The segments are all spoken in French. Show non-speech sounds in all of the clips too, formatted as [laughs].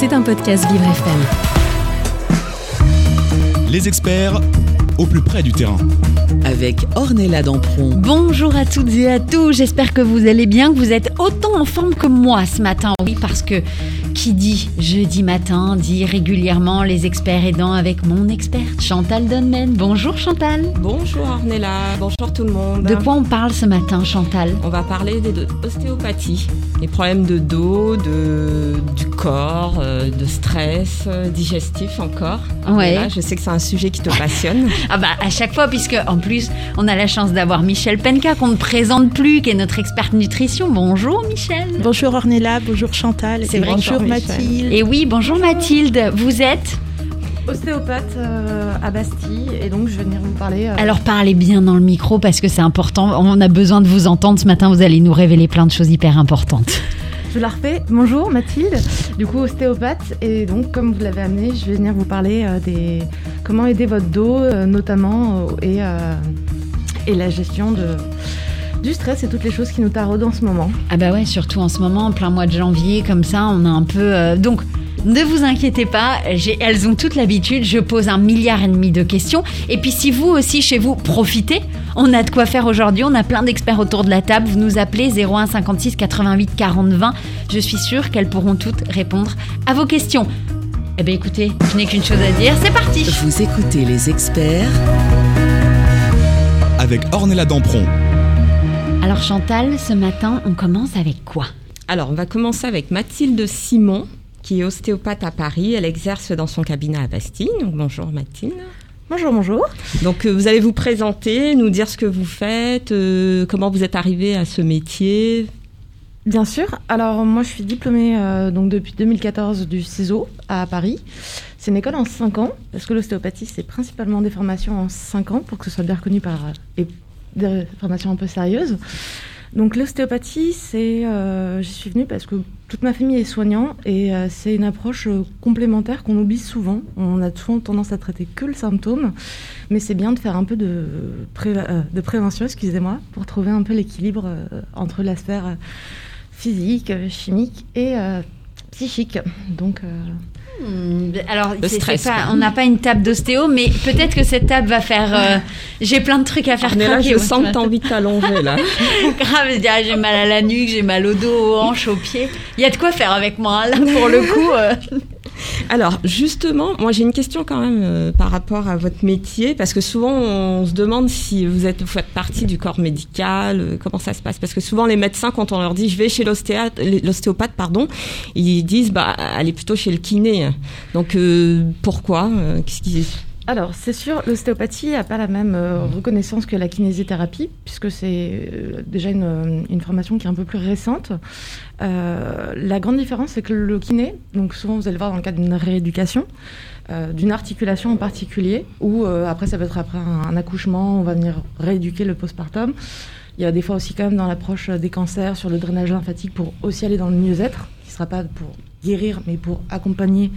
C'est un podcast Vivre FM. Les experts au plus près du terrain. avec Ornella Dampron. Bonjour à toutes et à tous, j'espère que vous allez bien, que vous êtes autant en forme que moi ce matin. Oui, parce que qui dit jeudi matin dit régulièrement les experts aidants avec mon experte Chantal Donmen. Bonjour Chantal. Bonjour Ornella, bonjour tout le monde. De quoi on parle ce matin Chantal? On va parler des- de l'ostéopathie, les problèmes de dos, de, du corps, euh, de stress, euh, digestif encore. Ouais. Ornella, je sais que c'est un sujet qui te passionne. [laughs] Ah bah à chaque fois puisque en plus on a la chance d'avoir Michel Penka qu'on ne présente plus, qui est notre experte nutrition. Bonjour Michel. Bonjour Ornella, bonjour Chantal, C'est vrai, bonjour bonjour. Mathilde. Et oui, bonjour Mathilde, vous êtes ostéopathe euh, à Bastille et donc je vais venir vous parler. euh, Alors parlez bien dans le micro parce que c'est important. On a besoin de vous entendre ce matin. Vous allez nous révéler plein de choses hyper importantes. je la refais. Bonjour Mathilde, du coup ostéopathe et donc comme vous l'avez amené, je vais venir vous parler euh, des comment aider votre dos euh, notamment et et la gestion de du stress et toutes les choses qui nous taraudent en ce moment. Ah bah ouais, surtout en ce moment, en plein mois de janvier, comme ça, on a un peu... euh, Donc, ne vous inquiétez pas, elles ont toute l'habitude, je pose un milliard et demi de questions. Et puis si vous aussi, chez vous, profitez, on a de quoi faire aujourd'hui, on a plein d'experts autour de la table, vous nous appelez 01 56 88 40 20. Je suis sûre qu'elles pourront toutes répondre à vos questions. Eh bien écoutez, je n'ai qu'une chose à dire, c'est parti Vous écoutez les experts Avec Ornella Dampron. Alors Chantal, ce matin, on commence avec quoi? Alors, on va commencer avec Mathilde Simon, qui est ostéopathe à Paris. Elle exerce dans son cabinet à Bastille. Donc, bonjour Mathilde. Bonjour bonjour. Donc, euh, vous allez vous présenter, nous dire ce que vous faites, euh, comment vous êtes arrivé à ce métier. Bien sûr. Alors moi je suis diplômée euh, donc depuis 2014 du CISO à Paris. C'est une école en 5 ans parce que l'ostéopathie c'est principalement des formations en 5 ans pour que ce soit bien reconnu par et des formations un peu sérieuses. Donc l'ostéopathie c'est euh, j'y suis venue parce que toute ma famille est soignant et euh, c'est une approche euh, complémentaire qu'on oublie souvent. On a souvent tendance à traiter que le symptôme, mais c'est bien de faire un peu de, de prévention, excusez-moi, pour trouver un peu l'équilibre entre la sphère physique, chimique et psychique. Donc, Alors, Le stress, pas- quoi. on n'a pas une table d'ostéo, mais peut-être que cette table va faire. euh, j'ai plein de trucs à faire Ornella, craquer. je ouais, sens que tu as vois. envie de t'allonger là. [laughs] Grave, je dis, ah, j'ai mal à la nuque, j'ai mal au dos, aux hanches, aux pieds. Il y a de quoi faire avec moi, là, pour le coup. euh. Alors, justement, moi j'ai une question quand même euh, par rapport à votre métier, parce que souvent on se demande si vous, faites partie du corps médical, euh, comment ça se passe? Parce que souvent les médecins, quand on leur dit je vais chez l'ostéopathe, pardon, ils disent bah allez plutôt chez le kiné. Donc euh, pourquoi Qu'est-ce alors, c'est sûr, l'ostéopathie n'a pas la même euh, reconnaissance que la kinésithérapie, puisque c'est euh, déjà une, euh, une formation qui est un peu plus récente. Euh, la grande différence, c'est que le kiné, donc souvent vous allez voir dans le cadre d'une rééducation, euh, d'une articulation en particulier, ou euh, après ça peut être après un, un accouchement, on va venir rééduquer le postpartum. Il y a des fois aussi quand même dans l'approche des cancers sur le drainage lymphatique pour aussi aller dans le mieux-être, qui ne sera pas pour guérir, mais pour accompagner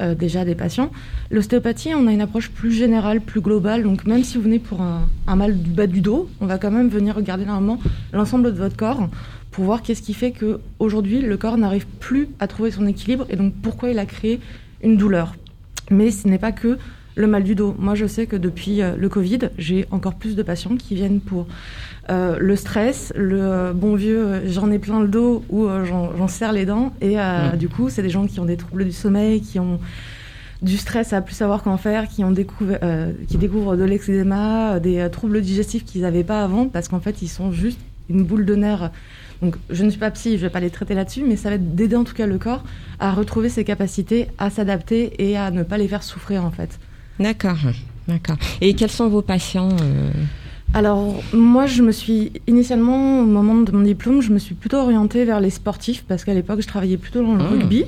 euh, déjà des patients. L'ostéopathie, on a une approche plus générale, plus globale. Donc même si vous venez pour un, un mal du bas du dos, on va quand même venir regarder normalement l'ensemble de votre corps pour voir qu'est-ce qui fait que aujourd'hui le corps n'arrive plus à trouver son équilibre et donc pourquoi il a créé une douleur. Mais ce n'est pas que le mal du dos. Moi, je sais que depuis euh, le Covid, j'ai encore plus de patients qui viennent pour euh, le stress, le euh, bon vieux euh, j'en ai plein le dos ou j'en serre les dents. Et Mm. du coup, c'est des gens qui ont des troubles du sommeil, qui ont du stress à plus savoir qu'en faire, qui, ont découvert, qui découvrent de l'eczéma, des troubles digestifs qu'ils n'avaient pas avant, parce qu'en fait, ils sont juste une boule de nerfs. Donc, je ne suis pas psy, je ne vais pas les traiter là-dessus, mais ça va être d'aider en tout cas le corps à retrouver ses capacités, à s'adapter et à ne pas les faire souffrir en fait. D'accord, d'accord. Et quels sont vos patients euh Alors, moi, je me suis initialement, au moment de mon diplôme, je me suis plutôt orientée vers les sportifs parce qu'à l'époque, je travaillais plutôt dans le Ah. rugby.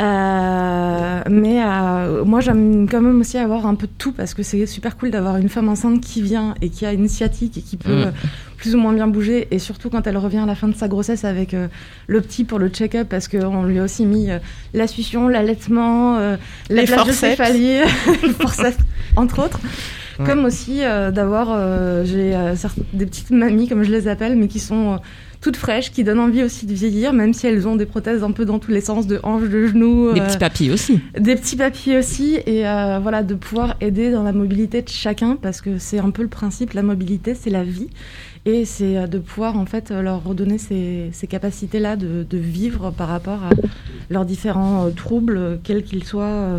Euh, mais euh, moi, j'aime quand même aussi avoir un peu de tout parce que c'est super cool d'avoir une femme enceinte qui vient et qui a une sciatique et qui peut Mm. euh, plus ou moins bien bouger. Et surtout quand elle revient à la fin de sa grossesse avec euh, le petit pour le check-up parce qu'on lui a aussi mis euh, la succion, l'allaitement, euh, la Les plage de céphalie, [laughs] entre autres. Ouais. Comme aussi euh, d'avoir, euh, j'ai euh, des petites mamies, comme je les appelle, mais qui sont euh, toutes fraîches, qui donnent envie aussi de vieillir, même si elles ont des prothèses un peu dans tous les sens, de hanches, de genoux. Des euh, petits papilles aussi. des petits papiers aussi, et euh, voilà, de pouvoir aider dans la mobilité de chacun, parce que c'est un peu le principe, la mobilité, c'est la vie. Et c'est de pouvoir en fait leur redonner ces, ces capacités-là de, de vivre par rapport à leurs différents troubles, quels qu'ils soient,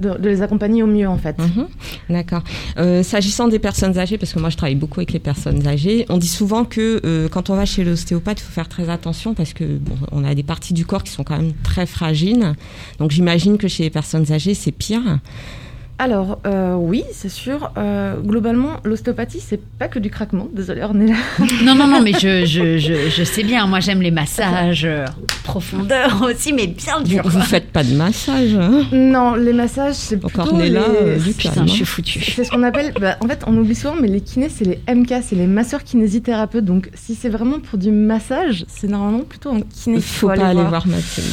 de, les accompagner au mieux en fait. Mhm. D'accord. Euh, S'agissant des personnes âgées, parce que moi je travaille beaucoup avec les personnes âgées, on dit souvent que euh, quand on va chez l'ostéopathe, il faut faire très attention parce que bon, on a des parties du corps qui sont quand même très fragiles. Donc j'imagine que chez les personnes âgées, c'est pire. Alors, euh, oui, c'est sûr. Euh, globalement, l'ostéopathie, c'est pas que du craquement. Désolée, Ornella. [laughs] Non, non, non, mais je, je, je, je sais bien. Moi, j'aime les massages euh, profondeur [laughs] aussi, mais bien dur. vous faites pas de massage. Hein? Non, les massages, c'est plutôt là, les... du Putain, calme. je suis hein. foutue. C'est ce qu'on appelle, bah, en fait, on oublie souvent, mais les kinés, c'est les MK, c'est les masseurs kinésithérapeutes. Donc, si c'est vraiment pour du massage, c'est normalement plutôt un kiné. Il qu'il faut pas aller voir. voir Mathilde.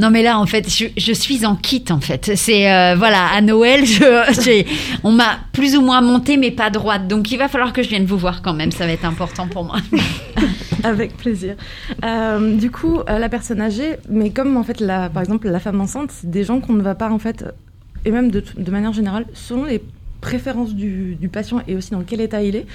Non, mais là, en fait, je, je suis en kit, en fait. C'est, euh, voilà, à Noël, je, [laughs] on m'a plus ou moins monté, mais pas droite. Donc, il va falloir que je vienne vous voir quand même. Ça va être important pour moi. [laughs] Avec plaisir. Euh, du coup, euh, la personne âgée, mais comme en fait, par exemple, la femme enceinte, c'est des gens qu'on ne va pas en fait, et même de, manière générale, selon les préférences du patient et aussi dans quel état il est.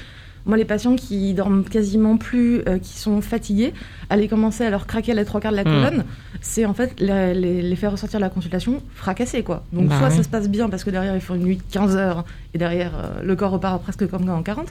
Moi, les patients qui dorment quasiment plus, euh, qui sont fatigués, aller commencer à leur craquer les trois quarts de la Mm. colonne, c'est en fait les, les- les faire ressortir de la consultation fracassés, quoi. Donc, Bah soit ouais. ça se passe bien parce que derrière, ils font une nuit de 15 heures et derrière, euh, le corps repart presque comme en 40.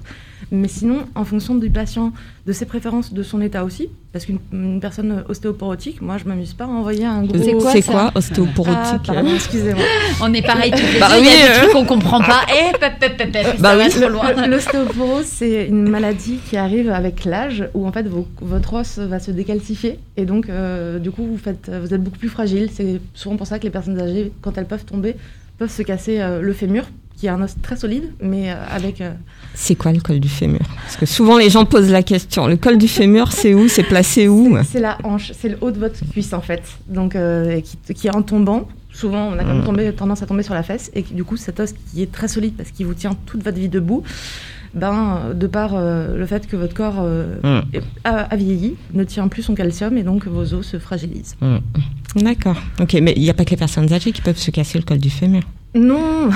Mais sinon, en fonction du patient, de ses préférences, de son état aussi, parce qu'une une personne ostéoporotique, moi, je m'amuse pas à envoyer un gros. C'est quoi, C'est quoi Ah, ostéoporotique pardon, excusez-moi. On est pareil toutes les Bah oui, euh. qu'on comprend pas. Eh, pep, pep, pep, pep, Bah ça va oui. trop loin. Le- [laughs] L'ostéoporose, c'est une maladie qui arrive avec l'âge, où en fait vos- votre os va se décalcifier, et donc euh, du coup vous faites, vous êtes beaucoup plus fragile. C'est souvent pour ça que les personnes âgées, quand elles peuvent tomber, peuvent se casser euh, le fémur, qui est un os très solide, mais euh, avec euh, C'est quoi le col du fémur? Parce que souvent les gens posent la question. Le col du fémur, c'est où? C'est placé où? C'est la hanche, c'est le haut de votre cuisse en fait. Donc euh, qui, qui en tombant, souvent on a quand même Mm. tombé- tendance à tomber sur la fesse et qui, du coup cet os qui est très solide parce qu'il vous tient toute votre vie debout, ben de par euh, le fait que votre corps euh, Mm. est- a, a vieilli, ne tient plus son calcium et donc vos os se fragilisent. Mm. D'accord. Ok, mais il n'y a pas que les personnes âgées qui peuvent se casser le col du fémur. Non,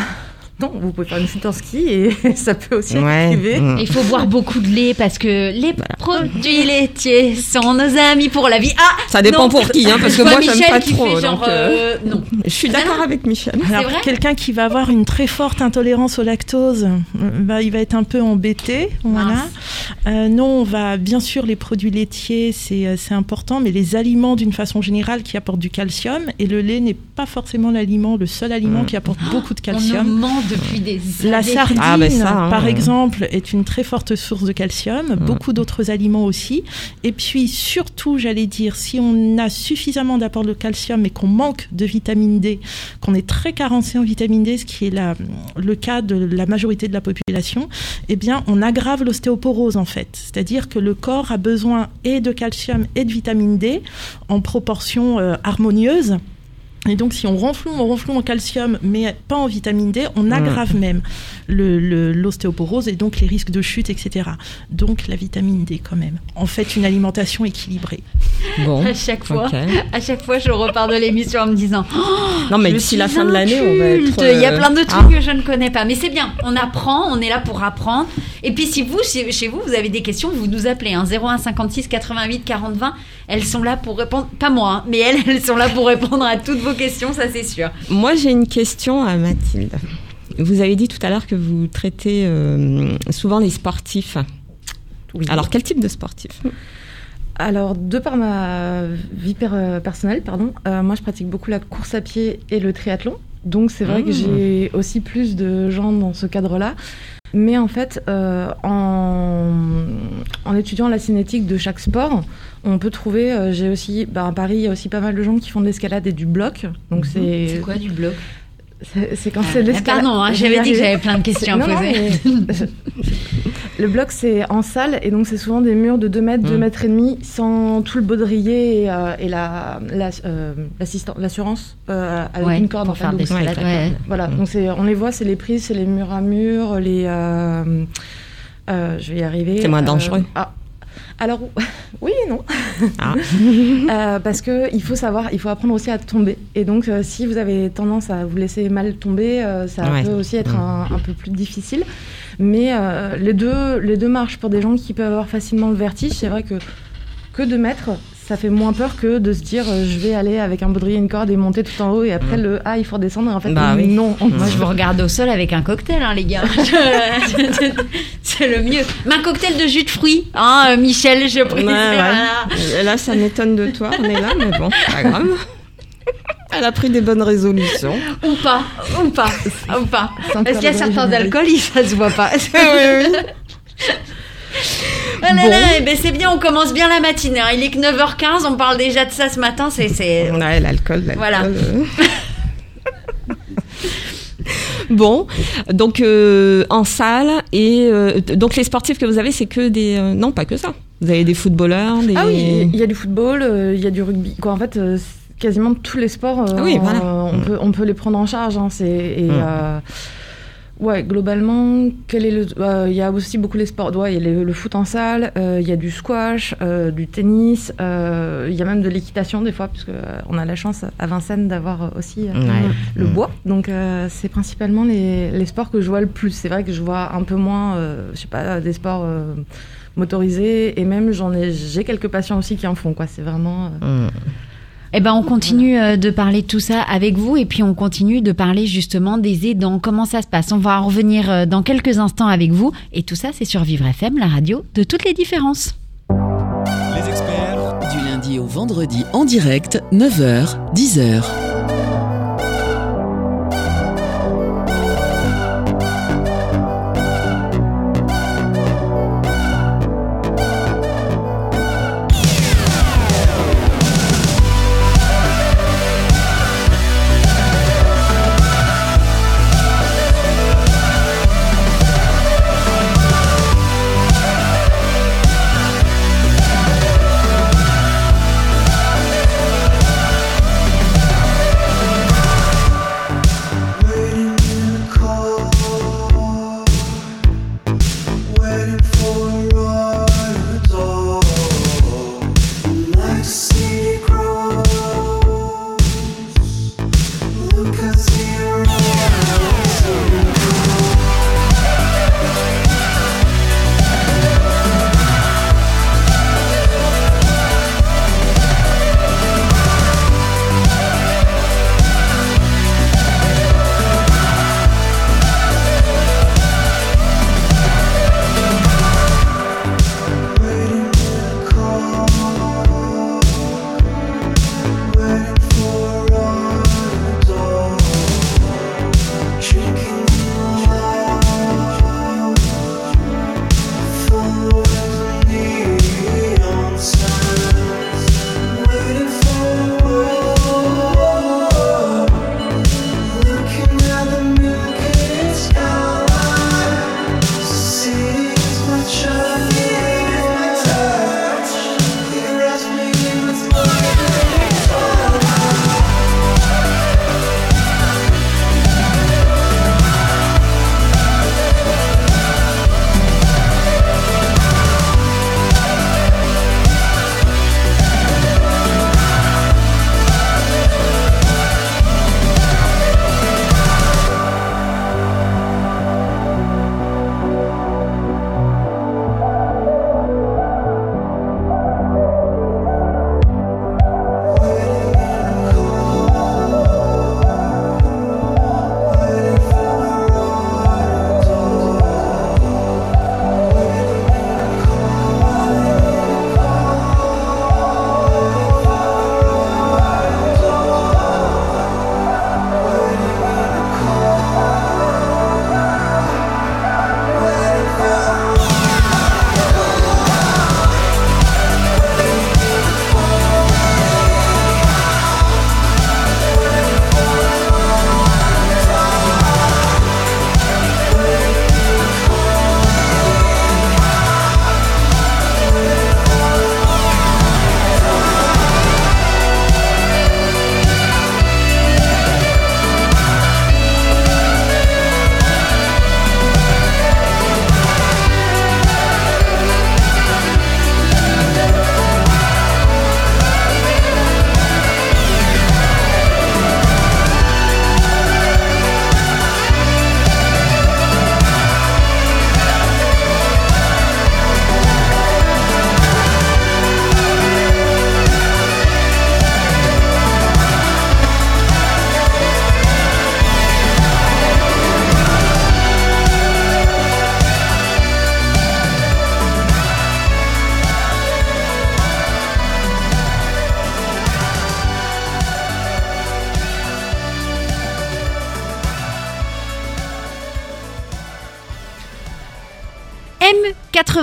non, vous pouvez faire une chute en ski et [laughs] ça peut aussi Ouais. arriver. Mm. Il faut boire beaucoup de lait parce que les produits laitiers sont nos amis pour la vie. Ah Ça dépend non. pour qui, hein, parce que moi j'aime Michel pas qui trop. fait genre, donc, euh, euh, non. Je suis d'accord avec Michel. Alors, quelqu'un qui va avoir une très forte intolérance au lactose, euh, bah, il va être un peu embêté. Voilà. Euh, non, on va bien sûr les produits laitiers, c'est c'est important, mais les aliments d'une façon générale qui apportent du calcium et le lait n'est pas forcément l'aliment, le seul aliment Mm. qui apporte beaucoup de calcium. Depuis des La sardine, Ah, ben ça, hein, par exemple, est une très forte source de calcium, beaucoup d'autres aliments aussi. Et puis surtout, j'allais dire, si on a suffisamment d'apport de calcium et qu'on manque de vitamine D, qu'on est très carencé en vitamine D, ce qui est la- le cas de la majorité de la population, eh bien, on aggrave l'ostéoporose en fait. C'est-à-dire que le corps a besoin et de calcium et de vitamine D en proportion euh, harmonieuse. Et donc, si on renfloue, on renfloue en calcium, mais pas en vitamine D, on aggrave même le- le- l'ostéoporose et donc les risques de chute, etc. Donc, la vitamine D quand même. En fait, une alimentation équilibrée. Bon. À chaque fois, à chaque fois, je repars de l'émission en me disant Non, mais d'ici la fin de l'année, on va être. Il y a euh, plein de ah. trucs que je ne connais pas. Mais c'est bien, on apprend, on est là pour apprendre. Et puis si vous, chez, chez vous, vous avez des questions, vous nous appelez. Hein, 01 56 88 40 20. Elles sont là pour répondre, pas moi, hein, mais elles, elles sont là pour répondre à toutes vos questions, ça c'est sûr. Moi, j'ai une question à Mathilde. Vous avez dit tout à l'heure que vous traitez euh, souvent les sportifs. Oui. Alors, quel type de sportif? Alors, de par ma vie per- euh, personnelle, pardon, euh, moi je pratique beaucoup la course à pied et le triathlon. Donc c'est vrai que Mmh. j'ai aussi plus de gens dans ce cadre-là. Mais en fait, euh, en, en étudiant la cinétique de chaque sport, on peut trouver, euh, j'ai aussi, bah, à Paris, il y a aussi pas mal de gens qui font de l'escalade et du bloc. Donc c'est C'est quoi du bloc? C'est c'est quand c'est de Ah, l'escalade. Pardon, hein, j'avais dit que j'avais plein de questions à non, poser. mais- [laughs] Le bloc, c'est en salle, et donc c'est souvent des murs de 2 mètres, 2 Mm. mètres et demi, sans tout le baudrier et, euh, et la, la- euh, l'assurance euh, avec Ouais, une corde pour en fait. faire des ouais. Voilà, Mm. donc c'est, on les voit, c'est les prises, c'est les murs à murs, les. euh, euh, je vais y arriver. C'est moins Euh, dangereux. ah. Alors, [laughs] oui et non. Ah. [laughs] Euh, parce que il faut savoir, il faut apprendre aussi à tomber. Et donc, euh, si vous avez tendance à vous laisser mal tomber, euh, ça Ouais. peut aussi être Mm. un, un peu plus difficile. Mais les, deux, les deux marches pour des gens qui peuvent avoir facilement le vertige, c'est vrai que que de mettre, ça fait moins peur que de se dire euh, je vais aller avec un baudrier, une corde et monter tout en haut et après Mm. le ah il faut redescendre. Et en fait, Bah oui. non. Moi, je vous regarde au sol avec un cocktail, hein, les gars. [laughs] [laughs] c'est le mieux. Mais un cocktail de jus de fruits, hein, euh, Michel, je précise. Ouais, ouais. voilà. Et Là, ça m'étonne de toi, on est là, mais bon, pas grave. [laughs] Elle a pris des bonnes résolutions. Ou pas, ou pas, ou pas. Parce qu'il y a certains alcools, ça se voit pas? oui, oui. Ah là Bon. là, eh ben c'est bien, on commence bien la matinée. hein. Il est que 9h15, on parle déjà de ça ce matin. C'est, c'est... Ouais, l'alcool, l'alcool. Voilà. euh. [laughs] bon, donc euh, en salle et euh, donc les sportifs que vous avez, c'est que des euh, non pas que ça. Vous avez des footballeurs, des Ah oui, il y a du football, euh, il y a du rugby. Quoi, en fait, euh, quasiment tous les sports, euh, Ah oui, voilà. on, Mm. peut, on peut les prendre en charge. hein, c'est, et, Mm. Ouais, globalement, quel est le, euh, il y a aussi beaucoup les sports. Ouais, il y a le, le foot en salle, euh, il y a du squash, euh, du tennis, il y a même de l'équitation des fois, puisque on a la chance à Vincennes d'avoir aussi Ouais. le Mm. bois. Donc c'est principalement les, les sports que je vois le plus. C'est vrai que je vois un peu moins, je sais pas, des sports motorisés et même j'en ai, j'ai quelques patients aussi qui en font. Quoi. C'est vraiment. Mm. Eh ben, on continue euh, de parler de tout ça avec vous et puis on continue de parler justement des aidants. Comment ça se passe? On va en revenir euh, dans quelques instants avec vous. Et tout ça, c'est sur Vivre FM, la radio de toutes les différences. Les experts Du lundi au vendredi en direct, 9h, 10h.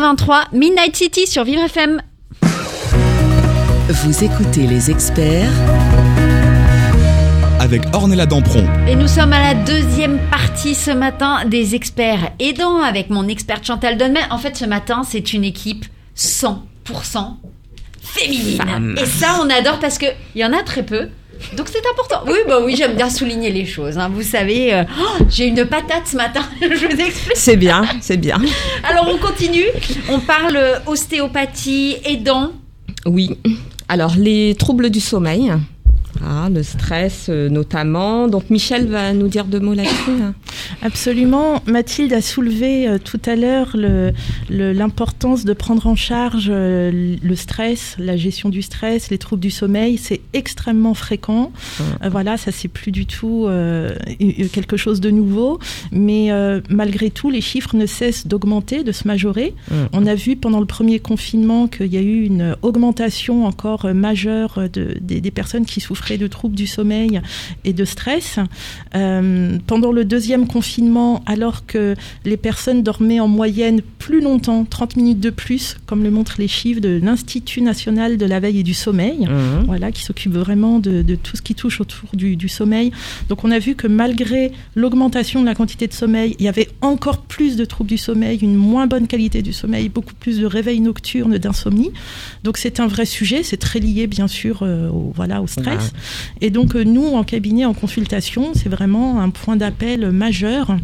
M83 Midnight City sur Vivre FM. Vous écoutez les experts avec Ornella Dampron. Et nous sommes à la deuxième partie ce matin des experts aidants avec mon experte Chantal Donmet. En fait, ce matin, c'est une équipe 100% féminine. Femme. Et ça, on adore parce qu'il y en a très peu. Donc c'est important. Oui, bah oui, j'aime bien souligner les choses. hein. Vous savez, euh, oh, j'ai une patate ce matin. [laughs] Je vous explique. C'est bien, c'est bien. Alors on continue. On parle ostéopathie, aidant. Oui. Alors, les troubles du sommeil. Ah, le stress euh, notamment. Donc Michel va nous dire deux mots là-dessus. Absolument. Mathilde a soulevé euh, tout à l'heure l'importance de prendre en charge euh, le stress, la gestion du stress, les troubles du sommeil. C'est extrêmement fréquent. Euh, voilà, ça c'est plus du tout quelque chose de nouveau. Mais malgré tout, les chiffres ne cessent d'augmenter, de se majorer. On a vu pendant le premier confinement qu'il y a eu une augmentation encore majeure de, des, des personnes qui souffraient de troubles du sommeil et de stress. Pendant le deuxième confinement, alors que les personnes dormaient en moyenne plus longtemps, 30 minutes de plus, comme le montrent les chiffres de l'Institut national de la veille et du sommeil, Mhm. voilà, qui s'occupe vraiment de, de tout ce qui touche autour du, du sommeil. Donc on a vu que malgré l'augmentation de la quantité de sommeil, il y avait encore plus de troubles du sommeil, une moins bonne qualité du sommeil, beaucoup plus de réveils nocturnes, d'insomnie. Donc c'est un vrai sujet, c'est très lié bien sûr euh, au, voilà, au stress. Ouais. Et donc euh, nous, en cabinet, en consultation, c'est vraiment un point d'appel majeur majeure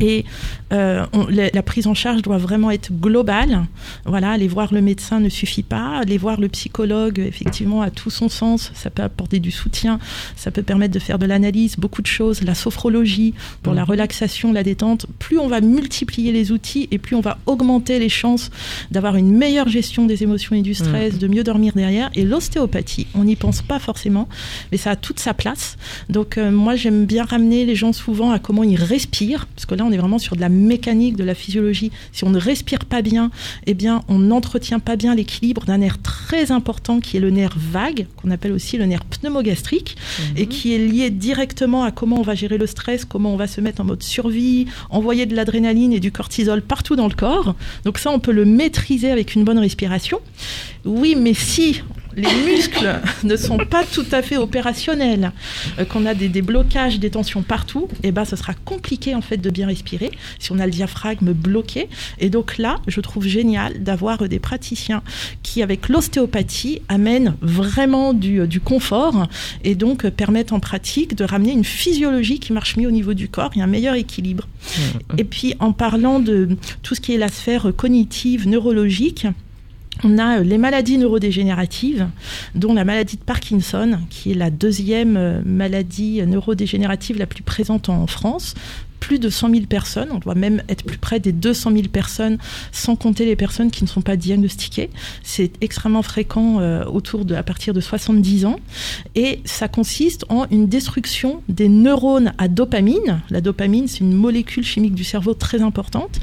et euh, on- la, la prise en charge doit vraiment être globale. Voilà, aller voir le médecin ne suffit pas. Aller voir le psychologue, effectivement, a tout son sens. Ça peut apporter du soutien. Ça peut permettre de faire de l'analyse, beaucoup de choses. La sophrologie pour la relaxation, la détente. Plus on va multiplier les outils et plus on va augmenter les chances d'avoir une meilleure gestion des émotions et du stress, de mieux dormir derrière. Et l'ostéopathie, on n'y pense pas forcément, mais ça a toute sa place. Donc euh, moi, j'aime bien ramener les gens souvent à comment ils respirent, parce que là, on est vraiment sur de la mécanique, de la physiologie. Si on ne respire pas bien, eh bien, on n'entretient pas bien l'équilibre d'un nerf très important qui est le nerf vague, qu'on appelle aussi le nerf pneumogastrique, et qui est lié directement à comment on va gérer le stress, comment on va se mettre en mode survie, envoyer de l'adrénaline et du cortisol partout dans le corps. Donc ça, on peut le maîtriser avec une bonne respiration. Oui, mais si les muscles [laughs] ne sont pas tout à fait opérationnels, euh, qu'on a des, des blocages, des tensions partout, et ben, ce sera compliqué en fait de bien respirer si on a le diaphragme bloqué. Et donc là, je trouve génial d'avoir euh, des praticiens qui, avec l'ostéopathie, amènent vraiment du, euh, du confort et donc euh, permettent en pratique de ramener une physiologie qui marche mieux au niveau du corps et un meilleur équilibre. Et puis en parlant de tout ce qui est la sphère cognitive, neurologique, on a euh, les maladies neurodégénératives, dont la maladie de Parkinson, qui est la deuxième euh, maladie euh, neurodégénérative la plus présente en France. Plus de 100 000 personnes, on doit même être plus près des 200 000 personnes, sans compter les personnes qui ne sont pas diagnostiquées. C'est extrêmement fréquent euh, autour de, à partir de 70 ans. Et ça consiste en une destruction des neurones à dopamine. La dopamine, c'est une molécule chimique du cerveau très importante.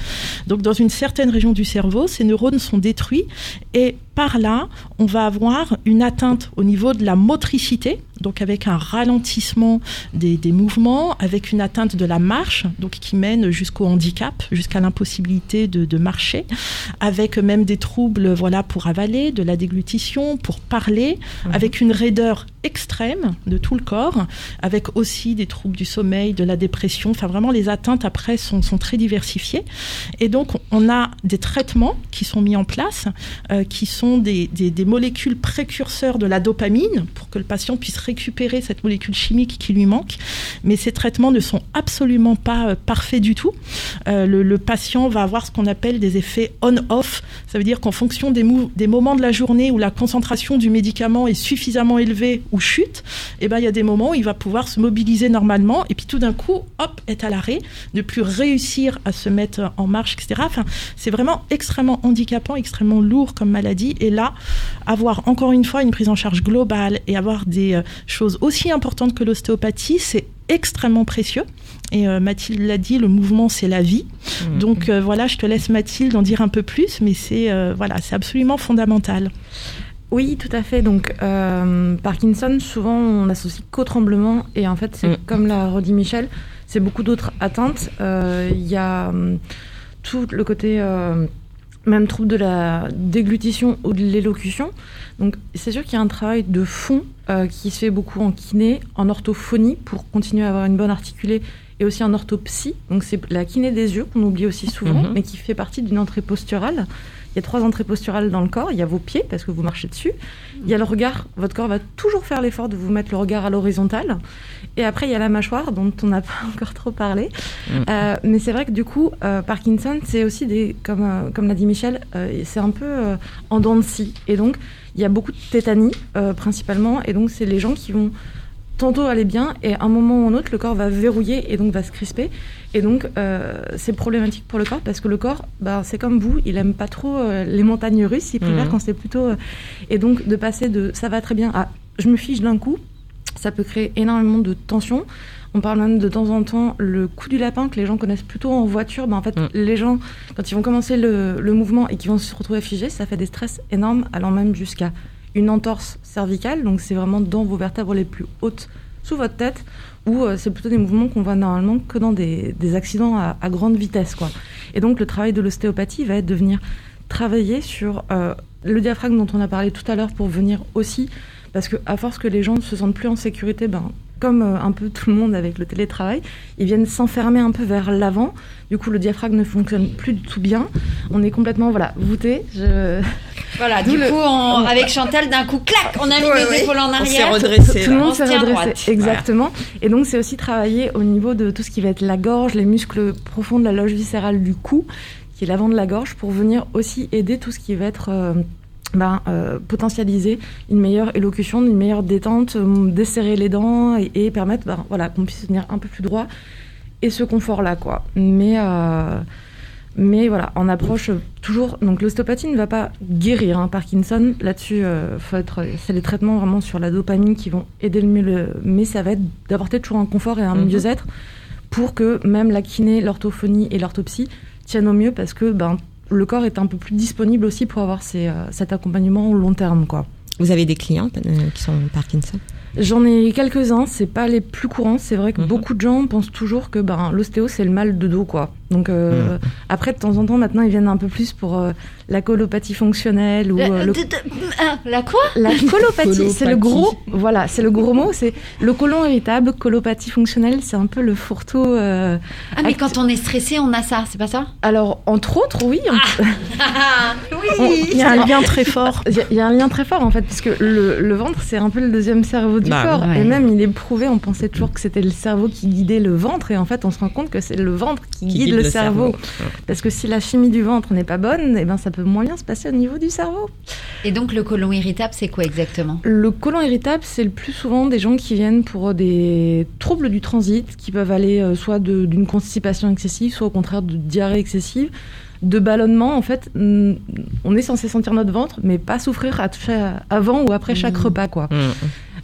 Donc, dans une certaine région du cerveau, ces neurones sont détruits et par là, on va avoir une atteinte au niveau de la motricité, donc avec un ralentissement des, des mouvements, avec une atteinte de la marche, donc qui mène jusqu'au handicap, jusqu'à l'impossibilité de, de marcher, avec même des troubles, voilà, pour avaler, de la déglutition, pour parler, avec une raideur extrême de tout le corps, avec aussi des troubles du sommeil, de la dépression. Enfin, vraiment, les atteintes après sont, sont très diversifiées. Et donc, on a des traitements qui sont mis en place, euh, qui sont des, molécules précurseurs de la dopamine pour que le patient puisse récupérer cette molécule chimique qui lui manque. Mais ces traitements ne sont absolument pas euh, parfaits du tout. Euh, le, patient va avoir ce qu'on appelle des effets on-off. Ça veut dire qu'en fonction des moments de la journée où la concentration du médicament est suffisamment élevée ou chute, eh ben, il y a des moments où il va pouvoir se mobiliser normalement et puis tout d'un coup, hop, est à l'arrêt, ne plus réussir à se mettre en marche, etc. Enfin, c'est vraiment extrêmement handicapant, extrêmement lourd comme maladie. Et là, avoir encore une fois une prise en charge globale et avoir des euh, choses aussi importantes que l'ostéopathie, c'est extrêmement précieux. Et euh, Mathilde l'a dit, le mouvement, c'est la vie. Donc euh, voilà, je te laisse Mathilde en dire un peu plus, mais c'est euh, voilà, c'est absolument fondamental. Oui, tout à fait. Donc, euh, Parkinson, souvent, on associe qu'au tremblement. Et en fait, c'est Mm. comme l'a redit Michel, c'est beaucoup d'autres atteintes. Euh, Il y a hum, tout le côté euh, même trouble de la déglutition ou de l'élocution. Donc c'est sûr qu'il y a un travail de fond euh, qui se fait beaucoup en kiné, en orthophonie pour continuer à avoir une bonne articulée et aussi en orthopsie. Donc c'est la kiné des yeux qu'on oublie aussi souvent, Mhm. mais qui fait partie d'une entrée posturale. Y a trois entrées posturales dans le corps. Il y a vos pieds parce que vous marchez dessus. Il y a le regard. Votre corps va toujours faire l'effort de vous mettre le regard à l'horizontale. Et après, il y a la mâchoire dont on n'a [laughs] pas encore trop parlé. Mhm. Euh, mais c'est vrai que du coup, euh, Parkinson, c'est aussi des, comme, euh, comme l'a dit Michel, c'est un peu en dents de scie. Et donc, il y a beaucoup de tétanie principalement. Et donc, c'est les gens qui vont tantôt aller bien et à un moment ou un autre, le corps va verrouiller et donc va se crisper. Et donc, euh, c'est problématique pour le corps parce que le corps, bah, c'est comme vous, il aime pas trop euh, les montagnes russes, il préfère Mhm. quand c'est plutôt. euh, et donc, de passer de ça va très bien à je me fiche d'un coup, ça peut créer énormément de tension. On parle même de temps en temps le coup du lapin que les gens connaissent plutôt en voiture. Ben, en fait, Mm. les gens, quand ils vont commencer le, le mouvement et qu'ils vont se retrouver figés, ça fait des stress énormes, allant même jusqu'à une entorse cervicale. Donc, c'est vraiment dans vos vertèbres les plus hautes sous votre tête, ou euh, c'est plutôt des mouvements qu'on voit normalement que dans des, des accidents à, grande vitesse. Quoi. Et donc, le travail de l'ostéopathie va être de venir travailler sur euh, le diaphragme dont on a parlé tout à l'heure pour venir aussi, parce que à force que les gens ne se sentent plus en sécurité, ben, comme euh, un peu tout le monde avec le télétravail, ils viennent s'enfermer un peu vers l'avant. Du coup, le diaphragme ne fonctionne plus du tout bien. On est complètement voilà voûté. Je... Voilà, du le- coup, on- avec Chantal, d'un coup, clac, on a mis Ouais, les ouais. épaules en On s'est arrière. redressé. Tout le monde On s'est redressé. droite. Exactement. Et donc, c'est aussi travailler au niveau de tout ce qui va être la gorge, les muscles profonds de la loge viscérale du cou, qui est l'avant de la gorge, pour venir aussi aider tout ce qui va être euh, ben, euh, potentialiser une meilleure élocution, une meilleure détente, euh, desserrer les dents et, et permettre ben, voilà, qu'on puisse tenir un peu plus droit et ce confort-là. quoi. Mais. euh, mais voilà, en approche toujours. Donc l'ostéopathie ne va pas guérir hein, Parkinson. Là-dessus, faut être. C'est les traitements vraiment sur la dopamine qui vont aider le mieux. Mais ça va être d'apporter toujours un confort et un Mhm. mieux-être pour que même la kiné, l'orthophonie et l'orthopsie tiennent au mieux parce que ben le corps est un peu plus disponible aussi pour avoir ces, euh, cet accompagnement au long terme, quoi. Vous avez des clients euh, qui sont Parkinson? J'en ai quelques-uns, c'est pas les plus courants. C'est vrai que Mhm. beaucoup de gens pensent toujours que ben, l'ostéo c'est le mal de dos, quoi. Donc euh, après, de temps en temps, maintenant, ils viennent un peu plus pour euh, la colopathie fonctionnelle ou La, euh, le- de- de- ah, la quoi? La [laughs] colopathie. C'est le gros, voilà, c'est le gros mot. C'est le côlon irritable, colopathie fonctionnelle. C'est un peu le fourre-tout. euh, Ah, mais Act- quand on est stressé, on a ça, c'est pas ça? Alors, entre autres, oui. on- [laughs] on- Il y a un lien très fort. Il y, a- il y a un lien très fort en fait, parce que le, le ventre c'est un peu le deuxième cerveau du Bah, corps. ouais. Et même il est prouvé, on pensait toujours que c'était le cerveau qui guidait le ventre, et en fait on se rend compte que c'est le ventre qui, guide, le, cerveau. Parce que si la chimie du ventre n'est pas bonne, et ben ça peut moins bien se passer au niveau du cerveau. Et donc, le côlon irritable, c'est quoi exactement? Le côlon irritable, c'est le plus souvent des gens qui viennent pour des troubles du transit, qui peuvent aller euh, soit d'une constipation excessive, soit au contraire de diarrhée excessive, de ballonnement. En fait, on est censé sentir notre ventre, mais pas souffrir avant ou après chaque Mhm. repas, quoi. Mm.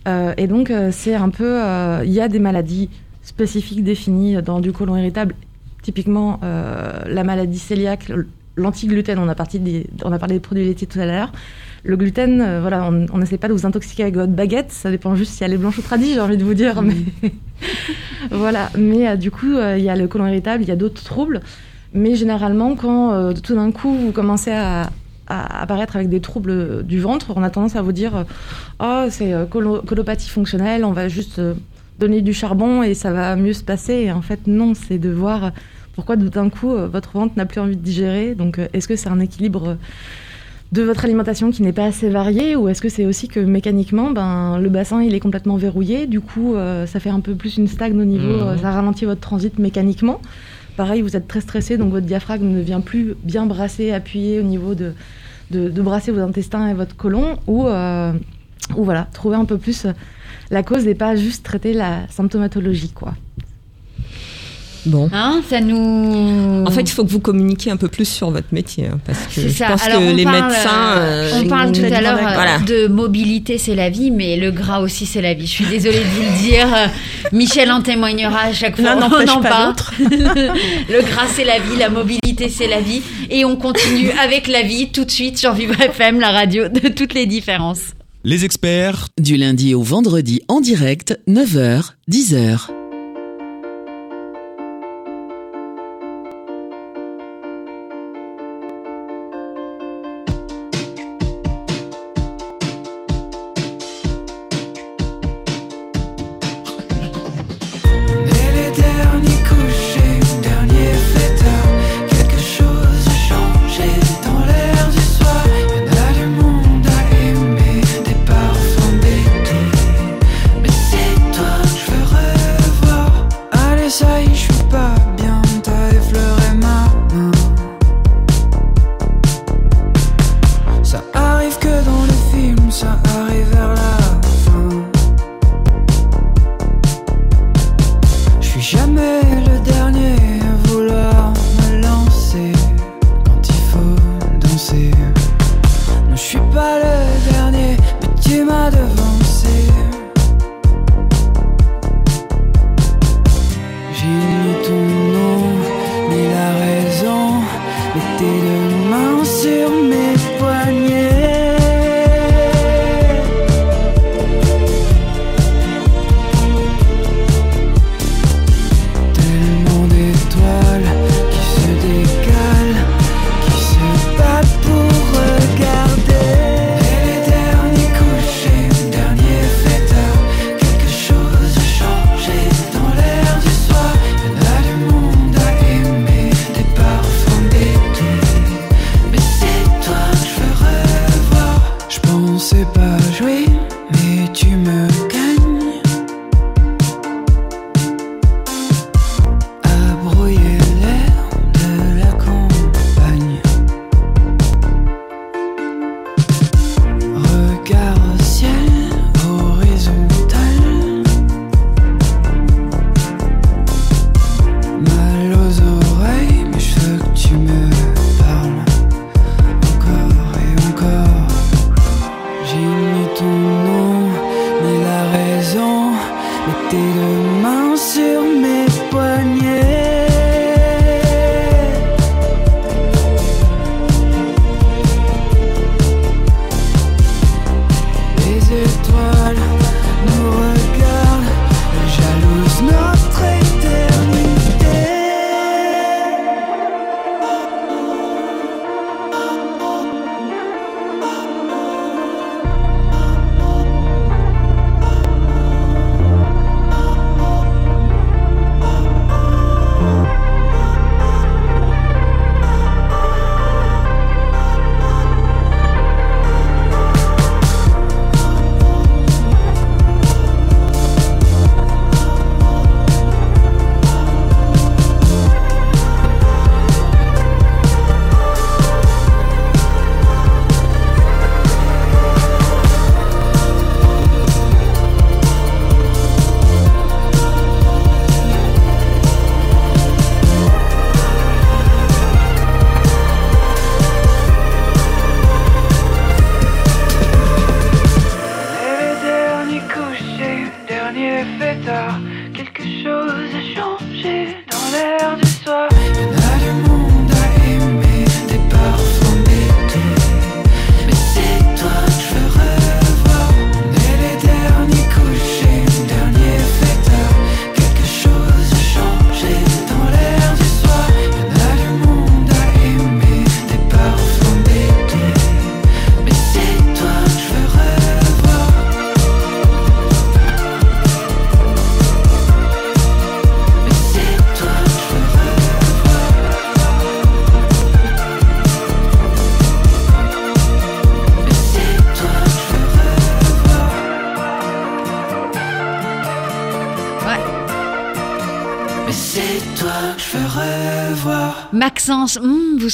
Euh, et donc, euh, c'est un peu. euh, Il y a des maladies spécifiques définies dans du côlon irritable. Typiquement, euh, la maladie cœliaque, l'anti-gluten. On, a parti des- on a parlé des produits laitiers tout à l'heure. Le gluten, euh, voilà, on n'essaie pas de vous intoxiquer avec votre baguette. Ça dépend juste si elle est blanche ou tradie, j'ai envie de vous dire. Mais [laughs] voilà. Mais euh, du coup, euh, il y a le côlon irritable, il y a d'autres troubles. Mais généralement, quand tout d'un coup vous commencez à, à apparaître avec des troubles du ventre, on a tendance à vous dire Oh, c'est colo- colopathie fonctionnelle, on va juste donner du charbon et ça va mieux se passer. Et en fait, non, c'est de voir pourquoi d'un coup euh, votre ventre n'a plus envie de digérer. Donc, euh, est-ce que c'est un équilibre de votre alimentation qui n'est pas assez varié ou est-ce que c'est aussi que mécaniquement, ben, le bassin il est complètement verrouillé, du coup euh, ça fait un peu plus une stagne au niveau, Mhm. euh, ça ralentit votre transit mécaniquement. Pareil, vous êtes très stressé, donc votre diaphragme ne vient plus bien brasser, appuyer au niveau de, de, de brasser vos intestins et votre côlon, ou, euh, ou voilà, trouver un peu plus la cause et pas juste traiter la symptomatologie, quoi. Bon. Hein, ça nous. En fait, il faut que vous communiquiez un peu plus sur votre métier, hein, parce que C'est je ça. pense Alors, que on les parle, médecins. euh, euh, on parle tout à l'heure euh, Voilà. de mobilité, c'est la vie, mais le gras aussi, c'est la vie. Je suis désolée de vous le dire. Michel en témoignera à chaque fois. L'un on en pas parle. [laughs] le gras, c'est la vie. La mobilité, c'est la vie. Et on continue avec la vie tout de suite sur Vivre FM, la radio de toutes les différences. Les experts Du lundi au vendredi en direct, 9h, 10h. J'ai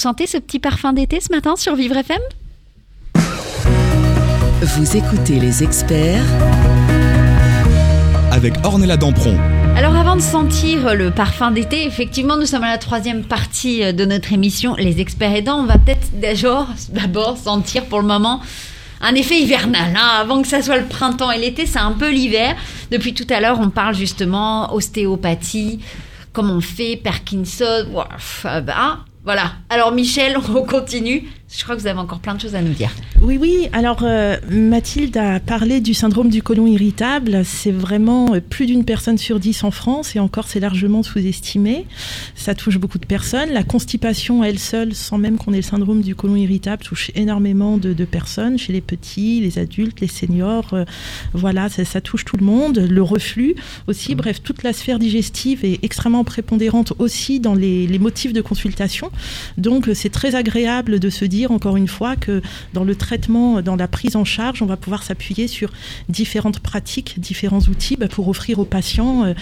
sentez ce petit parfum d'été ce matin sur Vivre FM Vous écoutez les experts Avec Ornella Dampron. Alors avant de sentir le parfum d'été, effectivement, nous sommes à la troisième partie de notre émission, les experts aidants. On va peut-être [laughs] d'abord, sentir pour le moment un effet hivernal. hein. Avant que ça soit le printemps et l'été, c'est un peu l'hiver. Depuis tout à l'heure, on parle justement ostéopathie, comment on fait, Parkinson. Pff, ah bah, voilà. Alors Michel, [laughs] on continue. Je crois que vous avez encore plein de choses à nous dire. Oui, oui. Alors, euh, Mathilde a parlé du syndrome du côlon irritable. C'est vraiment euh, plus d'une personne sur dix en France et encore, c'est largement sous-estimé. Ça touche beaucoup de personnes. La constipation, elle seule, sans même qu'on ait le syndrome du côlon irritable, touche énormément de, personnes, chez les petits, les adultes, les seniors. euh, voilà, ça, touche tout le monde. Le reflux aussi. Bref, toute la sphère digestive est extrêmement prépondérante aussi dans les, motifs de consultation. Donc, c'est très agréable de se dire, encore une fois, que dans le traitement, dans la prise en charge, on va pouvoir s'appuyer sur différentes pratiques, différents outils bah, pour offrir aux patients euh,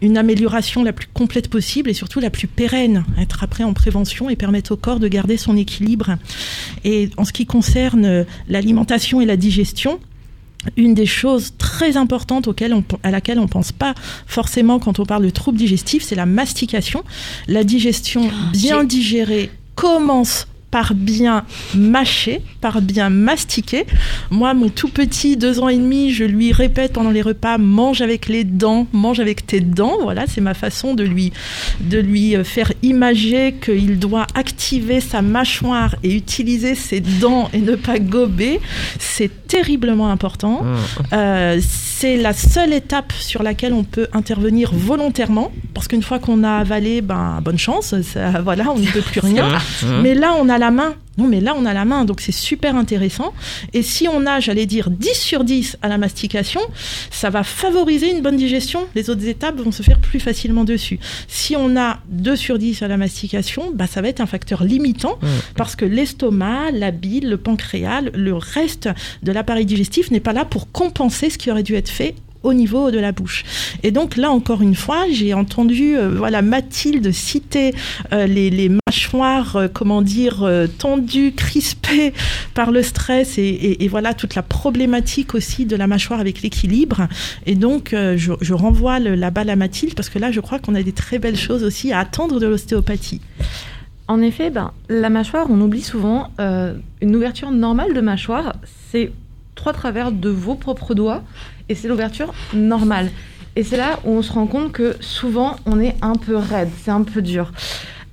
une amélioration la plus complète possible et surtout la plus pérenne, être après en prévention et permettre au corps de garder son équilibre. Et en ce qui concerne euh, l'alimentation et la digestion, une des choses très importantes auxquelles on, à laquelle on pense pas forcément quand on parle de troubles digestifs, c'est la mastication. La digestion bien digérée commence par bien mâcher, par bien mastiquer. Moi, mon tout petit, deux ans et demi, je lui répète pendant les repas, mange avec les dents, mange avec tes dents. Voilà, c'est ma façon de lui, de lui euh, faire imager qu'il doit activer sa mâchoire et utiliser ses dents et ne pas gober. C'est terriblement important. Euh, c'est la seule étape sur laquelle on peut intervenir volontairement, parce qu'une fois qu'on a avalé, ben, bonne chance, ça, voilà, on ne peut plus rien. Mais là, on a la main. Non, mais là, on a la main, donc c'est super intéressant. Et si on a, j'allais dire, 10 sur 10 à la mastication, ça va favoriser une bonne digestion. Les autres étapes vont se faire plus facilement dessus. Si on a 2 sur 10 à la mastication, bah, ça va être un facteur limitant parce que l'estomac, la bile, le pancréas, le reste de l'appareil digestif n'est pas là pour compenser ce qui aurait dû être fait au niveau de la bouche. Et donc là encore une fois, j'ai entendu euh, voilà Mathilde citer euh, les, les, mâchoires, euh, comment dire, tendues, crispées par le stress et, voilà toute la problématique aussi de la mâchoire avec l'équilibre. Et donc je, je, renvoie le, la balle à Mathilde parce que là je crois qu'on a des très belles choses aussi à attendre de l'ostéopathie. En effet, ben, la mâchoire, on oublie souvent une ouverture normale de mâchoire, c'est trois travers de vos propres doigts et c'est l'ouverture normale. Et c'est là où on se rend compte que souvent on est un peu raide, c'est un peu dur.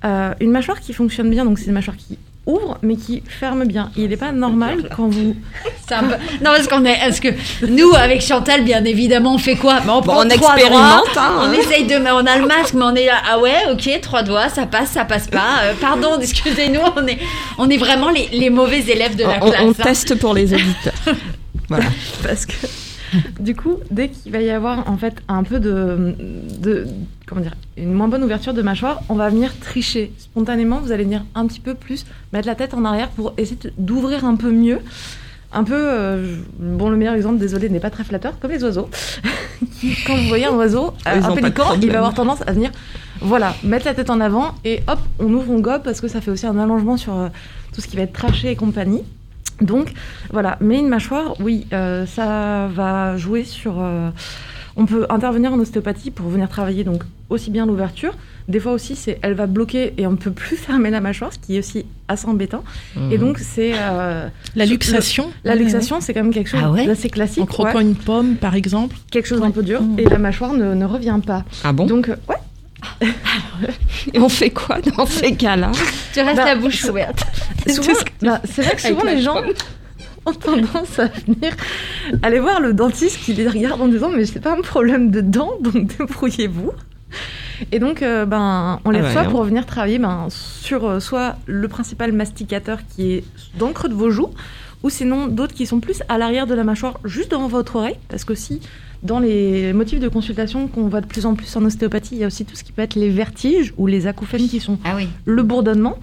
Euh, une mâchoire qui fonctionne bien, donc c'est une mâchoire qui ouvre mais qui ferme bien. Il n'est pas normal quand vous. [laughs] Peu... Non, parce qu'on est. Est-ce que nous, avec Chantal, bien évidemment, on fait quoi On, prend on expérimente. Doigts, hein. On essaye de. On a le masque, mais on est là. Ah ouais, ok, trois doigts, ça passe, ça passe pas. Euh, pardon, [laughs] excusez-nous, on est, on est vraiment les, les mauvais élèves de la on, classe. On hein. teste pour les [laughs] auditeurs. voilà. Parce que [laughs] du coup, dès qu'il va y avoir en fait un peu de, de, comment dire, une moins bonne ouverture de mâchoire, on va venir tricher spontanément. Vous allez venir un petit peu plus mettre la tête en arrière pour essayer d'ouvrir un peu mieux. Un peu, euh, bon, le meilleur exemple, désolé, n'est pas très flatteur, comme les oiseaux. [laughs] Quand vous voyez un oiseau, euh, un pélican, il va avoir tendance à venir, voilà, mettre la tête en avant et hop, on ouvre, on gobe parce que ça fait aussi un allongement sur euh, tout ce qui va être traché et compagnie. Donc voilà, mais une mâchoire, oui, euh, ça va jouer sur. Euh, on peut intervenir en ostéopathie pour venir travailler donc aussi bien l'ouverture. Des fois aussi, c'est elle va bloquer et on ne peut plus [laughs] fermer la mâchoire, ce qui est aussi assez embêtant. Mmh. Et donc c'est euh, la luxation. La luxation, c'est quand même quelque chose ah ouais d'assez classique. En croquant ouais. une pomme, par exemple. Quelque chose d'un peu dur mmh. et la mâchoire ne, ne, revient pas. Ah bon Donc ouais. Et on fait quoi dans ces cas-là? Tu restes bah, la bouche ouverte. Souvent, bah, c'est vrai que souvent les gens ont tendance à venir aller voir le dentiste qui les regarde en disant mais c'est pas un problème de dents donc débrouillez-vous. Et donc, euh, ben, on les reçoit ah ouais, pour venir travailler ben, sur euh, soit le principal masticateur qui est dans le creux de vos joues, ou sinon d'autres qui sont plus à l'arrière de la mâchoire, juste devant votre oreille, parce que si dans les motifs de consultation qu'on voit de plus en plus en ostéopathie, il y a aussi tout ce qui peut être les vertiges ou les acouphènes qui sont ah oui. le bourdonnement.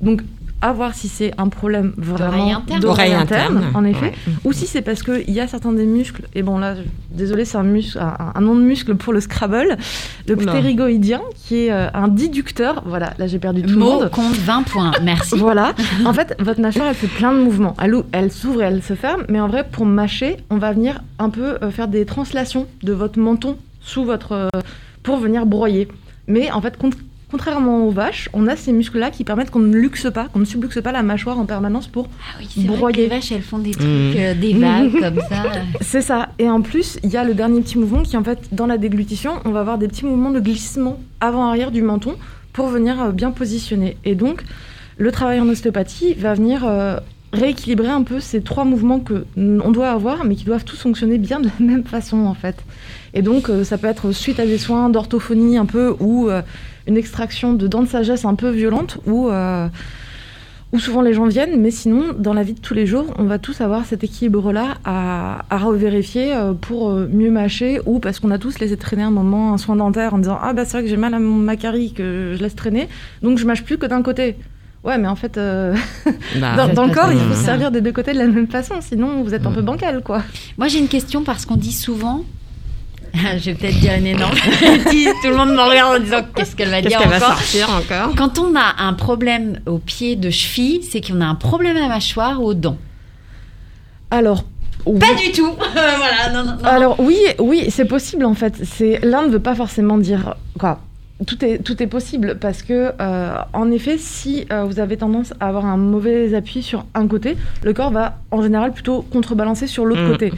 Donc, à voir si c'est un problème vraiment d'oreille interne, interne, en effet, ouais. ou si c'est parce qu'il y a certains des muscles, et bon là, désolé, c'est un, muscle, un, un, nom de muscle pour le Scrabble, le ptérygoïdien, qui est euh, un déducteur, voilà, là j'ai perdu tout le Mot monde. compte 20 points, merci. [laughs] voilà, en fait, votre mâchoire, elle fait plein de mouvements, elle, elle s'ouvre et elle se ferme, mais en vrai, pour mâcher, on va venir un peu euh, faire des translations de votre menton sous votre... Euh, pour venir broyer. Mais en fait, Contrairement aux vaches, on a ces muscles-là qui permettent qu'on ne luxe pas, qu'on ne subluxe pas la mâchoire en permanence pour ah oui, broyer. les vaches, elles font des trucs, mmh. euh, des [laughs] vagues comme ça. C'est ça. Et en plus, il y a le dernier petit mouvement qui, en fait, dans la déglutition, on va avoir des petits mouvements de glissement avant-arrière du menton pour venir euh, bien positionner. Et donc, le travail en ostéopathie va venir euh, rééquilibrer un peu ces trois mouvements que on doit avoir, mais qui doivent tous fonctionner bien de la même façon, en fait. Et donc, euh, ça peut être suite à des soins d'orthophonie un peu ou euh, une extraction de dents de sagesse un peu violente ou euh, où souvent les gens viennent, mais sinon, dans la vie de tous les jours, on va tous avoir cet équilibre-là à, à revérifier pour mieux mâcher ou parce qu'on a tous laissé traîner un moment un soin dentaire en disant Ah, bah c'est vrai que j'ai mal à mon macarie que je laisse traîner, donc je mâche plus que d'un côté. Ouais, mais en fait, euh... [laughs] bah, dans, dans le corps, il faut se servir des deux côtés de la même façon, sinon vous êtes un peu bancal, quoi. Moi, j'ai une question parce qu'on dit souvent je vais peut-être dire une énorme. Tout le monde me regarde en disant qu'est-ce qu'elle va qu dire qu encore. Va sortir encore? Quand on a un problème au pied de cheville, c'est qu'on a un problème à la mâchoire ou aux dents. Alors, Oui. Pas du tout. [laughs] voilà, non, non, non. Alors oui, oui, c'est possible en fait. C'est l'un ne veut pas forcément dire quoi. Tout est, tout est possible parce que, euh, en effet, si euh, vous avez tendance à avoir un mauvais appui sur un côté, le corps va en général plutôt contrebalancer sur l'autre Mm. côté.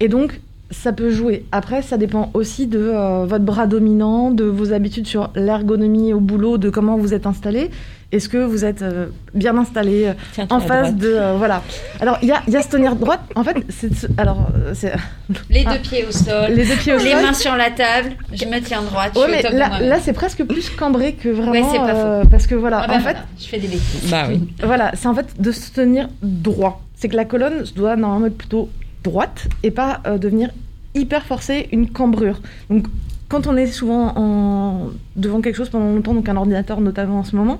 Et donc, ça peut jouer. Après, ça dépend aussi de euh, votre bras dominant, de vos habitudes sur l'ergonomie au boulot, de comment vous êtes installé. Est-ce que vous êtes euh, bien installé Tiens, en face de euh, voilà. Alors il y a, il y a se tenir droite. En fait, c'est alors euh, c'est [laughs] Les Ah. deux pieds au sol. les deux pieds au Les sol. mains sur la table, je me tiens droite, Ouais, mais là, c'est presque plus cambré que vraiment. Ouais, c'est pas euh, parce que voilà, Ah bah en voilà, fait, je fais des bêtises. Bah oui. voilà, c'est en fait de se tenir droit. C'est que la colonne doit normalement être plutôt droite et pas euh, devenir hyper forcée une cambrure. Donc quand on est souvent en... devant quelque chose pendant longtemps, donc un ordinateur notamment en ce moment,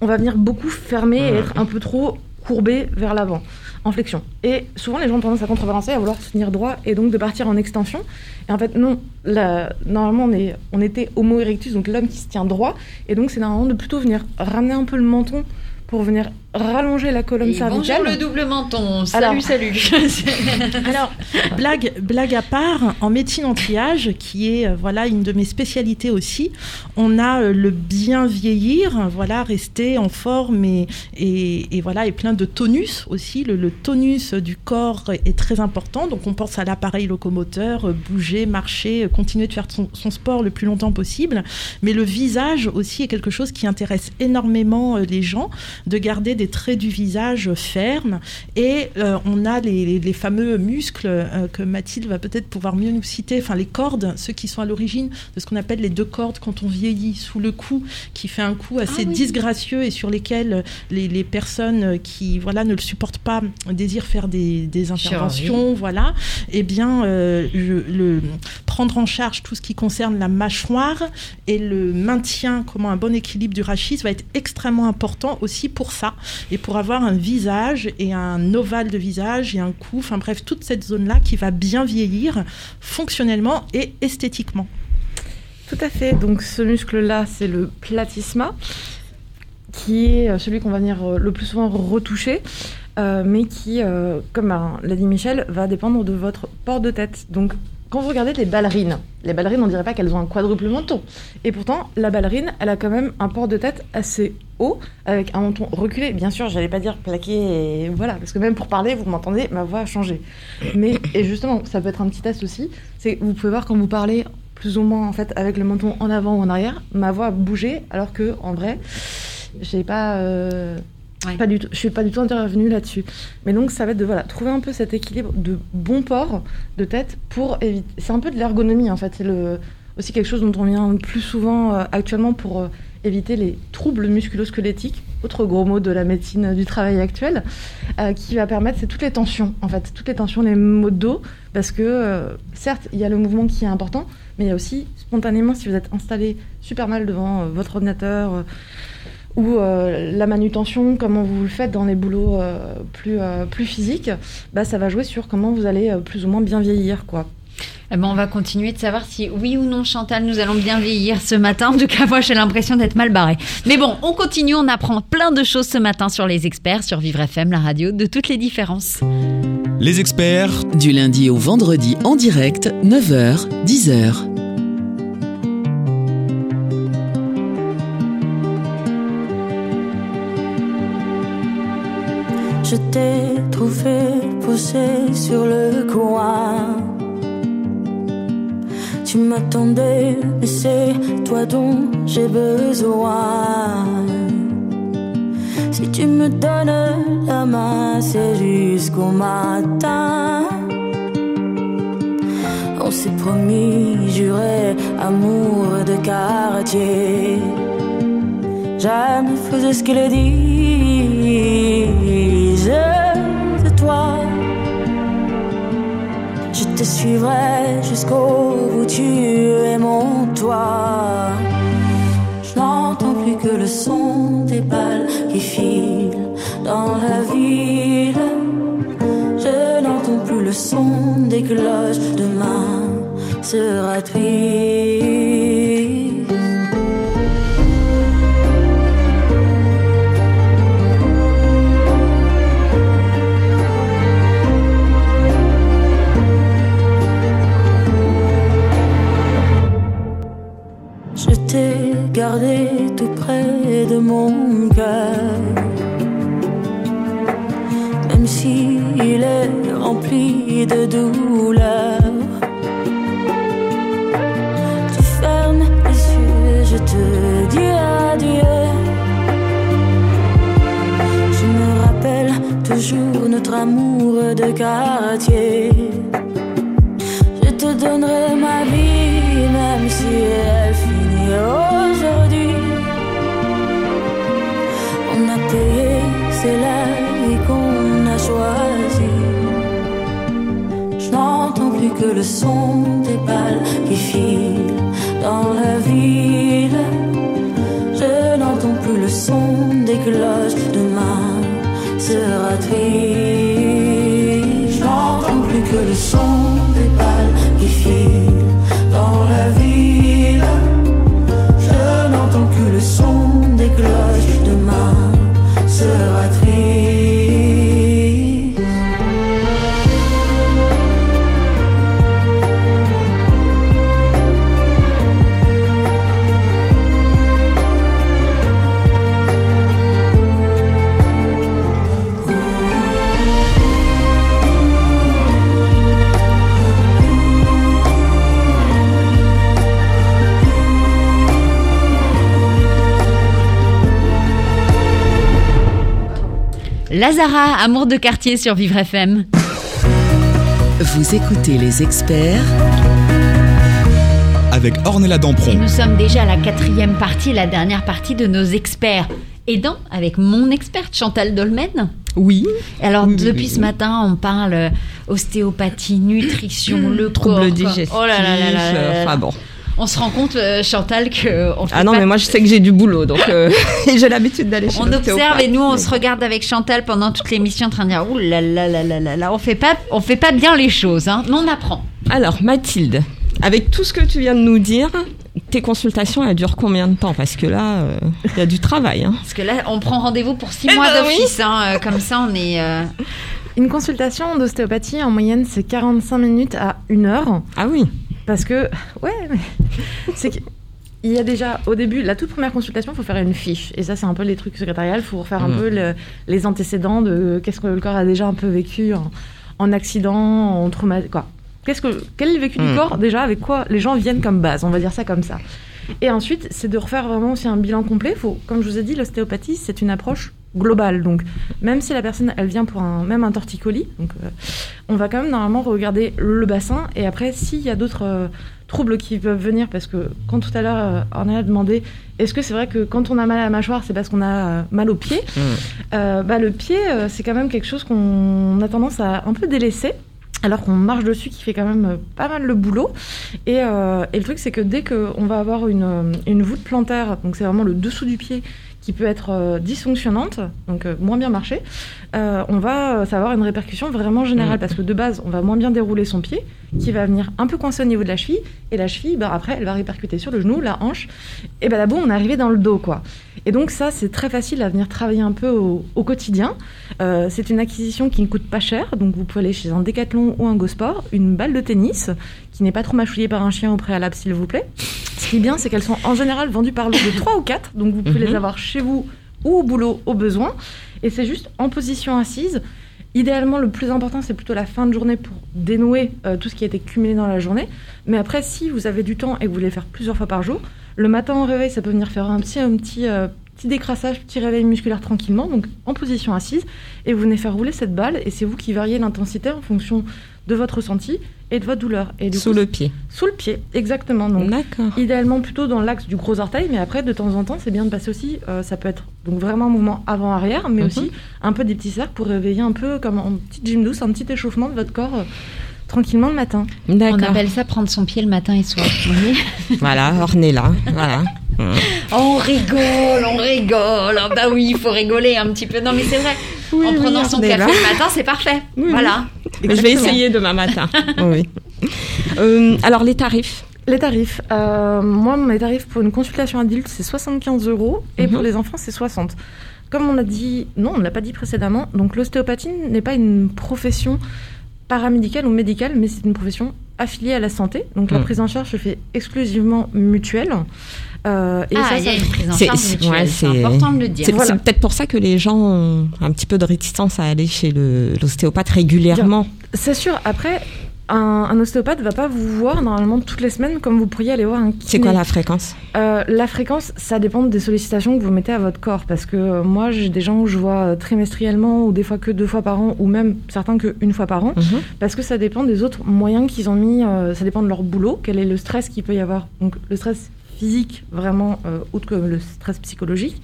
on va venir beaucoup fermer et être un peu trop courbé vers l'avant, en flexion. Et souvent les gens ont tendance à contrebalancer, à vouloir se tenir droit et donc de partir en extension. Et en fait non, la- normalement on, est... on était homo erectus, donc l'homme qui se tient droit, et donc c'est normalement de plutôt venir ramener un peu le menton pour venir rallonger la colonne Et cervicale. bonjour le double menton. Salut, Alors- salut. [laughs] Alors, blague, blague à part, en médecine anti-âge, qui est euh, voilà une de mes spécialités aussi, on a euh, le bien vieillir, voilà, rester en forme et, et, et voilà, et plein de tonus aussi. Le, le tonus du corps est très important, donc on pense à l'appareil locomoteur, euh, bouger, marcher, continuer de faire son, son sport le plus longtemps possible. Mais le visage aussi est quelque chose qui intéresse énormément les gens, de garder des traits du visage fermes et euh, on a les, les- les fameux muscles euh, que Mathilde va peut-être pouvoir mieux nous citer, enfin les cordes, ceux qui sont à l'origine de ce qu'on appelle les deux cordes quand on vieillit sous le cou, qui fait un cou assez Ah oui. disgracieux et sur lesquels les, les personnes qui voilà ne le supportent pas désirent faire des, des interventions, voilà. Eh bien, euh, je- le, prendre en charge tout ce qui concerne la mâchoire et le maintien, comment un bon équilibre du rachis va être extrêmement important aussi pour ça et pour avoir un visage et un ovale de visage et un cou, enfin bref, toute cette zone-là qui va bien vieillir fonctionnellement et esthétiquement. Tout à fait. Donc ce muscle-là, c'est le platysma, qui est euh, celui qu'on va venir euh, le plus souvent retoucher, euh, mais qui, comme euh, l'a dit Michel, va dépendre de votre port de tête. Donc quand vous regardez les ballerines, les ballerines, on dirait pas qu'elles ont un quadruple menton. Et pourtant, la ballerine, elle a quand même un port de tête assez haut, avec un menton reculé. Bien sûr, j'allais pas dire plaqué, et voilà, parce que même pour parler, vous m'entendez, ma voix a changé. Mais, et justement, ça peut être un petit test aussi, c'est vous pouvez voir quand vous parlez plus ou moins en fait avec le menton en avant ou en arrière, ma voix a bougé alors que en vrai, j'ai pas euh, Ouais. pas du tout, je suis pas du tout intervenue là-dessus. Mais donc ça va être de trouver un peu cet équilibre de bon port de tête pour éviter c'est un peu de l'ergonomie en fait, c'est le aussi quelque chose dont on vient plus souvent euh, actuellement pour euh, éviter les troubles musculo-squelettiques, autre gros mot de la médecine du travail actuel, euh, qui va permettre, c'est toutes les tensions, en fait, toutes les tensions, les maux de dos, parce que euh, certes, il y a le mouvement qui est important, mais il y a aussi spontanément, si vous êtes installé super mal devant votre ordinateur, ou euh, la manutention, comment vous le faites dans les boulots euh, plus, euh, plus physiques, bah, ça va jouer sur comment vous allez euh, plus ou moins bien vieillir, quoi. Eh ben, on va continuer de savoir si oui ou non Chantal nous allons bien vieillir ce matin. En tout cas, moi j'ai l'impression d'être mal barrée. Mais bon, on continue, on apprend plein de choses ce matin sur les experts, sur Vivre FM, la radio, de toutes les différences. Les experts Du lundi au vendredi en direct, 9h, 10h. Je t'ai trouvé posé sur le coin. Tu m'attendais, mais c'est toi dont j'ai besoin. Si tu me donnes la main, c'est jusqu'au matin. On s'est promis, juré, amour de quartier. Jamais faisais ce qu'ils disent de. Je te suivrai jusqu'au bout, tu es mon toit. Je n'entends plus que le son des balles qui filent dans la ville. Je n'entends plus le son des cloches. Demain sera gardé tout près de mon cœur. Même s'il est rempli de douleur. Tu fermes les yeux, je te dis adieu. Je me rappelle toujours notre amour de quartier. Son Lazara, amour de quartier sur Vivre FM. Vous écoutez les experts avec Ornella Et Dampron. nous sommes déjà à la quatrième partie, la dernière partie de nos experts. Aidant avec mon experte Chantal Dolmen. Oui. Alors Oui, depuis oui, ce oui. matin, on parle euh, ostéopathie, nutrition, le corps. Troubles quoi. digestifs. Oh là là là là là là. Enfin bon. On se rend compte, euh, Chantal, que on fait Ah non, pas- mais moi je sais que j'ai du boulot, donc euh, [laughs] [laughs] j'ai l'habitude d'aller chez on observe et nous on Mais se regarde avec Chantal pendant toute l'émission en train de dire ouh là là là là là là on fait pas on fait pas bien les choses hein mais on apprend. Alors Mathilde, avec tout ce que tu viens de nous dire, tes consultations elles durent combien de temps? Parce que là, euh, il y a du travail. Hein. Parce que là on prend rendez-vous pour six Eh mois ben oui. d'office hein, euh, comme ça on est euh, Une consultation d'ostéopathie, en moyenne, c'est 45 minutes à 1 heure. Ah oui. Parce que, ouais, [laughs] c'est qu'il y a déjà, au début, la toute première consultation, il faut faire une fiche. Et ça, c'est un peu les trucs secrétariales. Il faut refaire un Mhm. peu le- les antécédents de qu'est-ce que le corps a déjà un peu vécu en, en accident, en trauma, quoi. Qu'est-ce que, quel est le vécu du corps déjà avec quoi les gens viennent comme base, on va dire ça comme ça. Et ensuite, c'est de refaire vraiment aussi un bilan complet. Faut, comme je vous ai dit, l'ostéopathie, c'est une approche globale. Donc, même si la personne, elle vient pour un, même un torticolis, donc, euh, on va quand même normalement regarder le bassin. Et après, s'il y a d'autres euh, troubles qui peuvent venir, parce que quand tout à l'heure, euh, on a demandé, est-ce que c'est vrai que quand on a mal à la mâchoire, c'est parce qu'on a mal au pied Euh, bah, Le pied, c'est quand même quelque chose qu'on a tendance à un peu délaisser. Alors qu'on marche dessus, qui fait quand même pas mal le boulot. Et, euh, et le truc, c'est que dès qu'on va avoir une, une voûte plantaire, donc c'est vraiment le dessous du pied, qui peut être euh, dysfonctionnante, donc euh, moins bien marcher, euh, on va euh, ça va avoir une répercussion vraiment générale parce que de base, on va moins bien dérouler son pied, qui va venir un peu coincer au niveau de la cheville, et la cheville, bah, après, elle va répercuter sur le genou, la hanche, et bah là-bas, on est arrivé dans le dos, quoi. Et donc ça, c'est très facile à venir travailler un peu au, au quotidien. Euh, c'est une acquisition qui ne coûte pas cher, donc vous pouvez aller chez un Décathlon ou un Go Sport, une balle de tennis qui n'est pas trop mâchouillée par un chien au préalable, s'il vous plaît. Ce qui est bien, c'est qu'elles sont en général vendues par lot de 3 ou 4, donc vous pouvez Mhm. les avoir chez vous ou au boulot au besoin. Et c'est juste en position assise. Idéalement, le plus important, c'est plutôt la fin de journée pour dénouer euh, tout ce qui a été cumulé dans la journée. Mais après, si vous avez du temps et que vous voulez le faire plusieurs fois par jour, le matin au réveil, ça peut venir faire un petit, un petit, euh, petit décrassage, petit réveil musculaire tranquillement, donc en position assise. Et vous venez faire rouler cette balle, et c'est vous qui variez l'intensité en fonction de votre ressenti et de votre douleur. Et du Sous coup, le pied. Sous le pied, exactement. Donc, idéalement plutôt dans l'axe du gros orteil, mais après, de temps en temps, c'est bien de passer aussi, euh, ça peut être donc vraiment un mouvement avant-arrière, mais aussi un peu des petits cercles pour réveiller un peu comme un petit gym douce, un petit échauffement de votre corps euh, tranquillement le matin. on appelle ça prendre son pied le matin et soir. [laughs] Voilà, Ornella. voilà. [laughs] on rigole, on rigole. Ah bah oui, il faut rigoler un petit peu. Non mais c'est vrai. Oui, en oui, prenant son Ornella. café le matin, c'est parfait. Oui, voilà. Mais je vais essayer demain matin. [laughs] oui. Euh, alors les tarifs. Les tarifs. Euh, moi, mes tarifs pour une consultation adulte, c'est 75 euros et Mhm. pour les enfants, c'est 60. Comme on a dit, non, on ne l'a pas dit précédemment, donc l'ostéopathie n'est pas une profession paramédicale ou médicale, mais c'est une profession affiliés à la santé. Donc la Mm. prise en charge se fait exclusivement mutuelle. Euh, et ah, ça, il y a ça- une prise en C'est- ouais, important de le dire. C'est Voilà. peut-être pour ça que les gens ont un petit peu de réticence à aller chez le- l'ostéopathe régulièrement. C'est sûr. Après, un, un ostéopathe va pas vous voir normalement toutes les semaines comme vous pourriez aller voir un kiné. C'est quoi la fréquence? Euh, La fréquence, ça dépend des sollicitations que vous mettez à votre corps. Parce que euh, moi, j'ai des gens que je vois euh, trimestriellement ou des fois que deux fois par an ou même certains que une fois par an. Mhm. Parce que ça dépend des autres moyens qu'ils ont mis. euh, ça dépend de leur boulot. Quel est le stress qu'il peut y avoir. Donc le stress physique, vraiment, outre que le stress psychologique.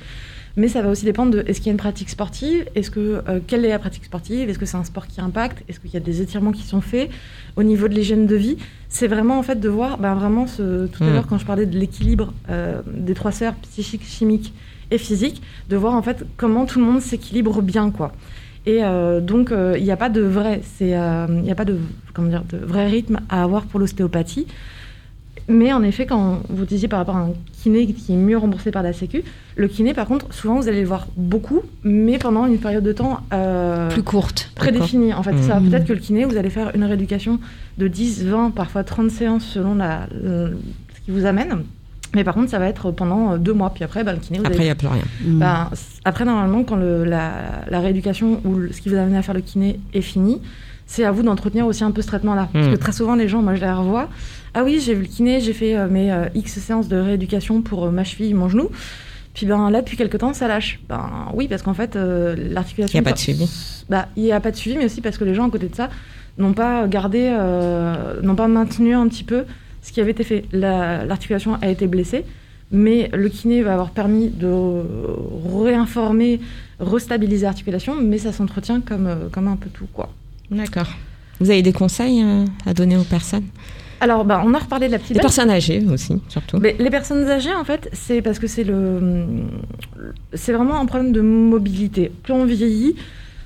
Mais ça va aussi dépendre de est-ce qu'il y a une pratique sportive, est-ce que euh, quelle est la pratique sportive, est-ce que c'est un sport qui impacte, est-ce qu'il y a des étirements qui sont faits au niveau de l'hygiène de vie? C'est vraiment en fait de voir, ben, vraiment ce, tout à Mm. l'heure quand je parlais de l'équilibre euh, des trois sphères psychiques, chimiques et physiques, de voir en fait comment tout le monde s'équilibre bien quoi. Et euh, donc euh, il n'y a pas de vrai, c'est euh, il n'y a pas de comment dire de vrai rythme à avoir pour l'ostéopathie. Mais en effet, quand vous disiez par rapport à un kiné qui est mieux remboursé par la Sécu, le kiné, par contre, souvent vous allez le voir beaucoup, mais pendant une période de temps euh, Plus courte. prédéfinie. En fait, Mhm. ça. Peut-être que le kiné, vous allez faire une rééducation de 10, 20, parfois 30 séances selon la, le- ce qui vous amène. Mais par contre, ça va être pendant euh, deux mois. Puis après, bah, le kiné, vous Après, il n'y a plus rien. Mm. ben, c- après, normalement, quand le- la, la rééducation ou le- ce qui vous a amené à faire le kiné est fini, c'est à vous d'entretenir aussi un peu ce traitement-là. Parce Mm. que très souvent, les gens, moi, je les revois. Ah oui, j'ai vu le kiné, j'ai fait euh, mes euh, X séances de rééducation pour euh, ma cheville, mon genou. Puis ben là, depuis quelques temps, ça lâche. Ben oui, parce qu'en fait, l'articulation. Il n'y a pas de suivi. Bah, il n'y a pas de suivi, mais aussi parce que les gens à côté de ça n'ont pas gardé, n'ont pas maintenu un petit peu ce qui avait été fait. La- L'articulation a été blessée, mais le kiné va avoir permis de réinformer, restabiliser l'articulation, mais ça s'entretient comme, comme un peu tout, quoi. D'accord. Vous avez des conseils euh, à donner aux personnes? Alors, bah, on a reparlé de la petite Les bête. personnes âgées aussi, surtout. Mais les personnes âgées, en fait, c'est parce que c'est le, c'est vraiment un problème de mobilité. Plus on vieillit,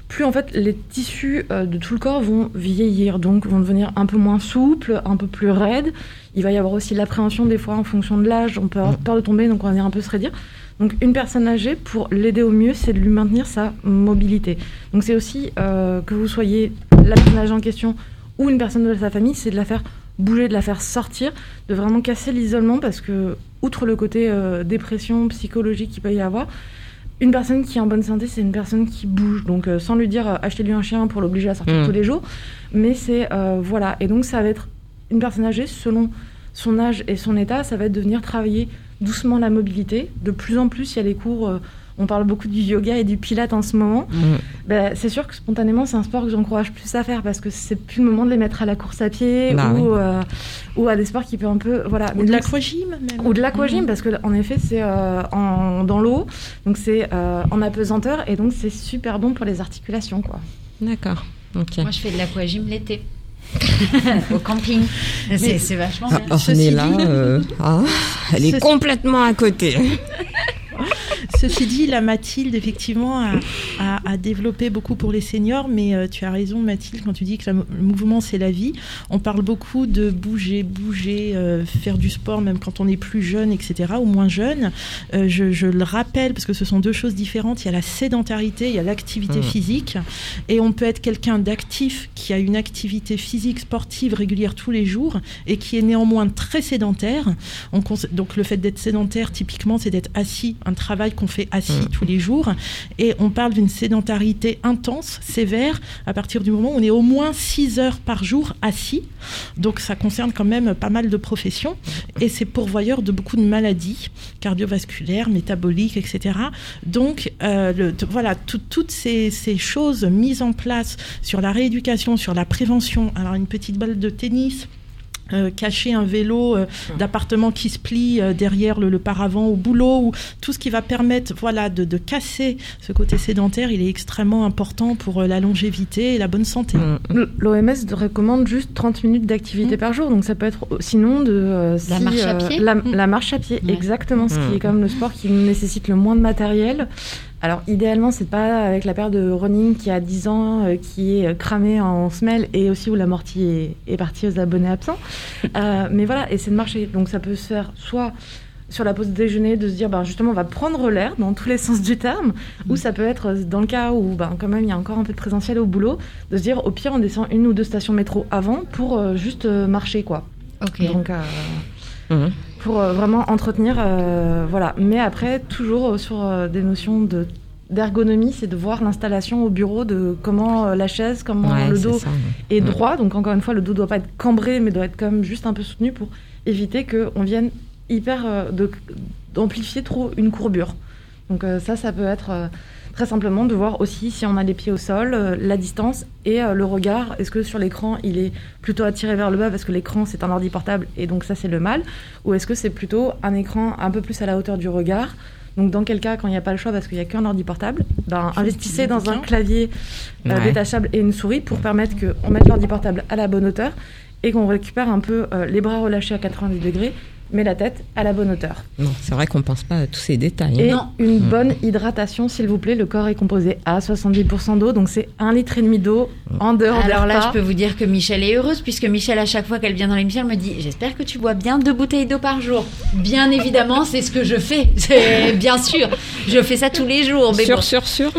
plus en fait les tissus euh, de tout le corps vont vieillir, donc vont devenir un peu moins souples, un peu plus raides. Il va y avoir aussi l'appréhension des fois en fonction de l'âge. On peut avoir peur de tomber, donc on va venir un peu se raidir. Donc une personne âgée, pour l'aider au mieux, c'est de lui maintenir sa mobilité. Donc c'est aussi euh, que vous soyez la personne âgée en question ou une personne de sa famille, c'est de la faire bouger, de la faire sortir, de vraiment casser l'isolement parce que, outre le côté euh, dépression psychologique qu'il peut y avoir, une personne qui est en bonne santé, c'est une personne qui bouge. Donc, euh, sans lui dire euh, achetez-lui un chien pour l'obliger à sortir Mm. tous les jours, mais c'est voilà. Et donc, ça va être une personne âgée selon son âge et son état, ça va être de venir travailler doucement la mobilité. De plus en plus, il y a des cours. euh, on parle beaucoup du yoga et du pilate en ce moment. Mm. Ben, c'est sûr que spontanément, c'est un sport que j'encourage plus à faire parce que c'est plus le moment de les mettre à la course à pied Bah ou, euh, ou à des sports qui peuvent un peu. Voilà. Ou Mais de donc, l'aquagym même. ou de l'aquagym Mhm. parce que en effet c'est euh, en, dans l'eau donc c'est euh, en apesanteur et donc c'est super bon pour les articulations quoi. D'accord. Ok. Moi, je fais de l'aquagym l'été. [laughs] Au camping. C'est vachement Ah, bien. Dit- euh, ah, elle est Ceci- complètement à côté. [laughs] Ceci dit, la Mathilde, effectivement, a, a- a développé beaucoup pour les seniors, mais euh, tu as raison, Mathilde, quand tu dis que la- le mouvement, c'est la vie. On parle beaucoup de bouger, bouger, euh, faire du sport, même quand on est plus jeune, etc., ou moins jeune. Euh, je, je le rappelle, parce que ce sont deux choses différentes. Il y a la sédentarité, il y a l'activité Mmh. physique, et on peut être quelqu'un d'actif qui a une activité physique, sportive régulière tous les jours, et qui est néanmoins très sédentaire. On donc le fait d'être sédentaire, typiquement, c'est d'être assis, un travail qu'on fait assis Mm. tous les jours. Et on parle d'une sédentarité intense, sévère, à partir du moment où on est au moins 6 heures par jour assis. Donc ça concerne quand même pas mal de professions. Et c'est pourvoyeur de beaucoup de maladies cardiovasculaires, métaboliques, etc. Donc euh, le- voilà, tout- toutes ces, ces choses mises en place sur la rééducation, sur la prévention. Alors une petite balle de tennis. Euh, cacher un vélo euh, d'appartement qui se plie euh, derrière le, le paravent au boulot ou tout ce qui va permettre voilà de, de casser ce côté sédentaire il est extrêmement important pour euh, la longévité et la bonne santé Mm. L'OMS recommande juste 30 minutes d'activité Mm. par jour donc ça peut être sinon de euh, La marche à euh, pied la, Mm. la marche à pied Ouais. exactement ce qui Mm. est quand même le sport qui nécessite le moins de matériel. Alors idéalement c'est pas avec la paire de running qui a 10 ans euh, qui est euh, cramée en semelle et aussi où l'amorti est, est parti aux abonnés absents. [laughs] Euh, mais voilà, et c'est de marcher. Donc ça peut se faire soit sur la pause déjeuner, de se dire, ben, justement, on va prendre l'air dans tous les sens du terme, ou ça peut être dans le cas où, ben, quand même, il y a encore un peu de présentiel au boulot, de se dire, au pire, on descend une ou deux stations métro avant pour euh, juste marcher, quoi. Ok. Donc, Mhm. Pour euh, vraiment entretenir, euh, voilà. Mais après, toujours euh, sur des notions de d'ergonomie, c'est de voir l'installation au bureau, de comment la chaise, comment Ouais, le dos ça. est Mhm. droit. Donc encore une fois, le dos doit pas être cambré, mais doit être même juste un peu soutenu pour éviter qu'on vienne hyper euh, d'amplifier trop une courbure. Donc euh, ça, ça peut être euh, très simplement de voir aussi si on a les pieds au sol, euh, la distance et euh, le regard. Est-ce que sur l'écran, il est plutôt attiré vers le bas parce que l'écran c'est un ordi portable et donc ça c'est le mal, ou est-ce que c'est plutôt un écran un peu plus à la hauteur du regard? Donc dans quel cas, quand il n'y a pas le choix parce qu'il n'y a qu'un ordi portable, ben, investissez dans un clavier euh, Ouais. détachable et une souris pour permettre qu'on mette l'ordi portable à la bonne hauteur et qu'on récupère un peu les bras relâchés à 90 degrés, mais la tête à la bonne hauteur. Non, c'est vrai qu'on pense pas à tous ces détails. Et hein. une Mm. bonne hydratation, s'il vous plaît. Le corps est composé à 70% d'eau, donc c'est un litre et demi d'eau en dehors Alors là, je peux vous dire que Michel est heureuse, puisque Michel, à chaque fois qu'elle vient dans l'émission, elle me dit J'espère que tu bois bien deux bouteilles d'eau par jour. Bien évidemment, c'est ce que je fais. [laughs] Bien sûr. Je fais ça tous les jours. Mais Sûr, bon, sûr, sûr.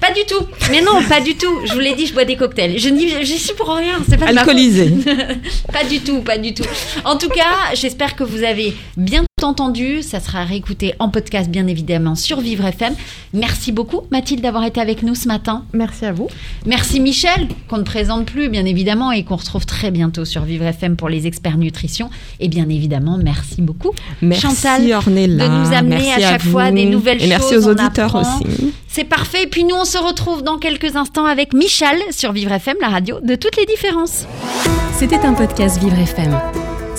pas du tout. Mais non, pas du tout. Je vous l'ai dit, je bois des cocktails. Je n'y j'y suis pour rien. C'est pas. Alcoolisé. [laughs] Pas du tout, pas du tout. En tout cas, j'espère que vous avez bien entendu. Ça sera réécouté en podcast, bien évidemment, sur Vivre FM. Merci beaucoup, Mathilde, d'avoir été avec nous ce matin. Merci à vous. Merci Michel, qu'on ne présente plus, bien évidemment, et qu'on retrouve très bientôt sur Vivre FM pour les experts nutrition. Et bien évidemment, merci beaucoup. Merci Chantal, Ornella. de nous amener Merci à chaque fois des nouvelles Et merci choses, aux auditeurs apprend. aussi. C'est parfait. Et puis nous, on se retrouve dans quelques instants avec Michel sur Vivre FM, la radio de toutes les différences. C'était un podcast Vivre FM.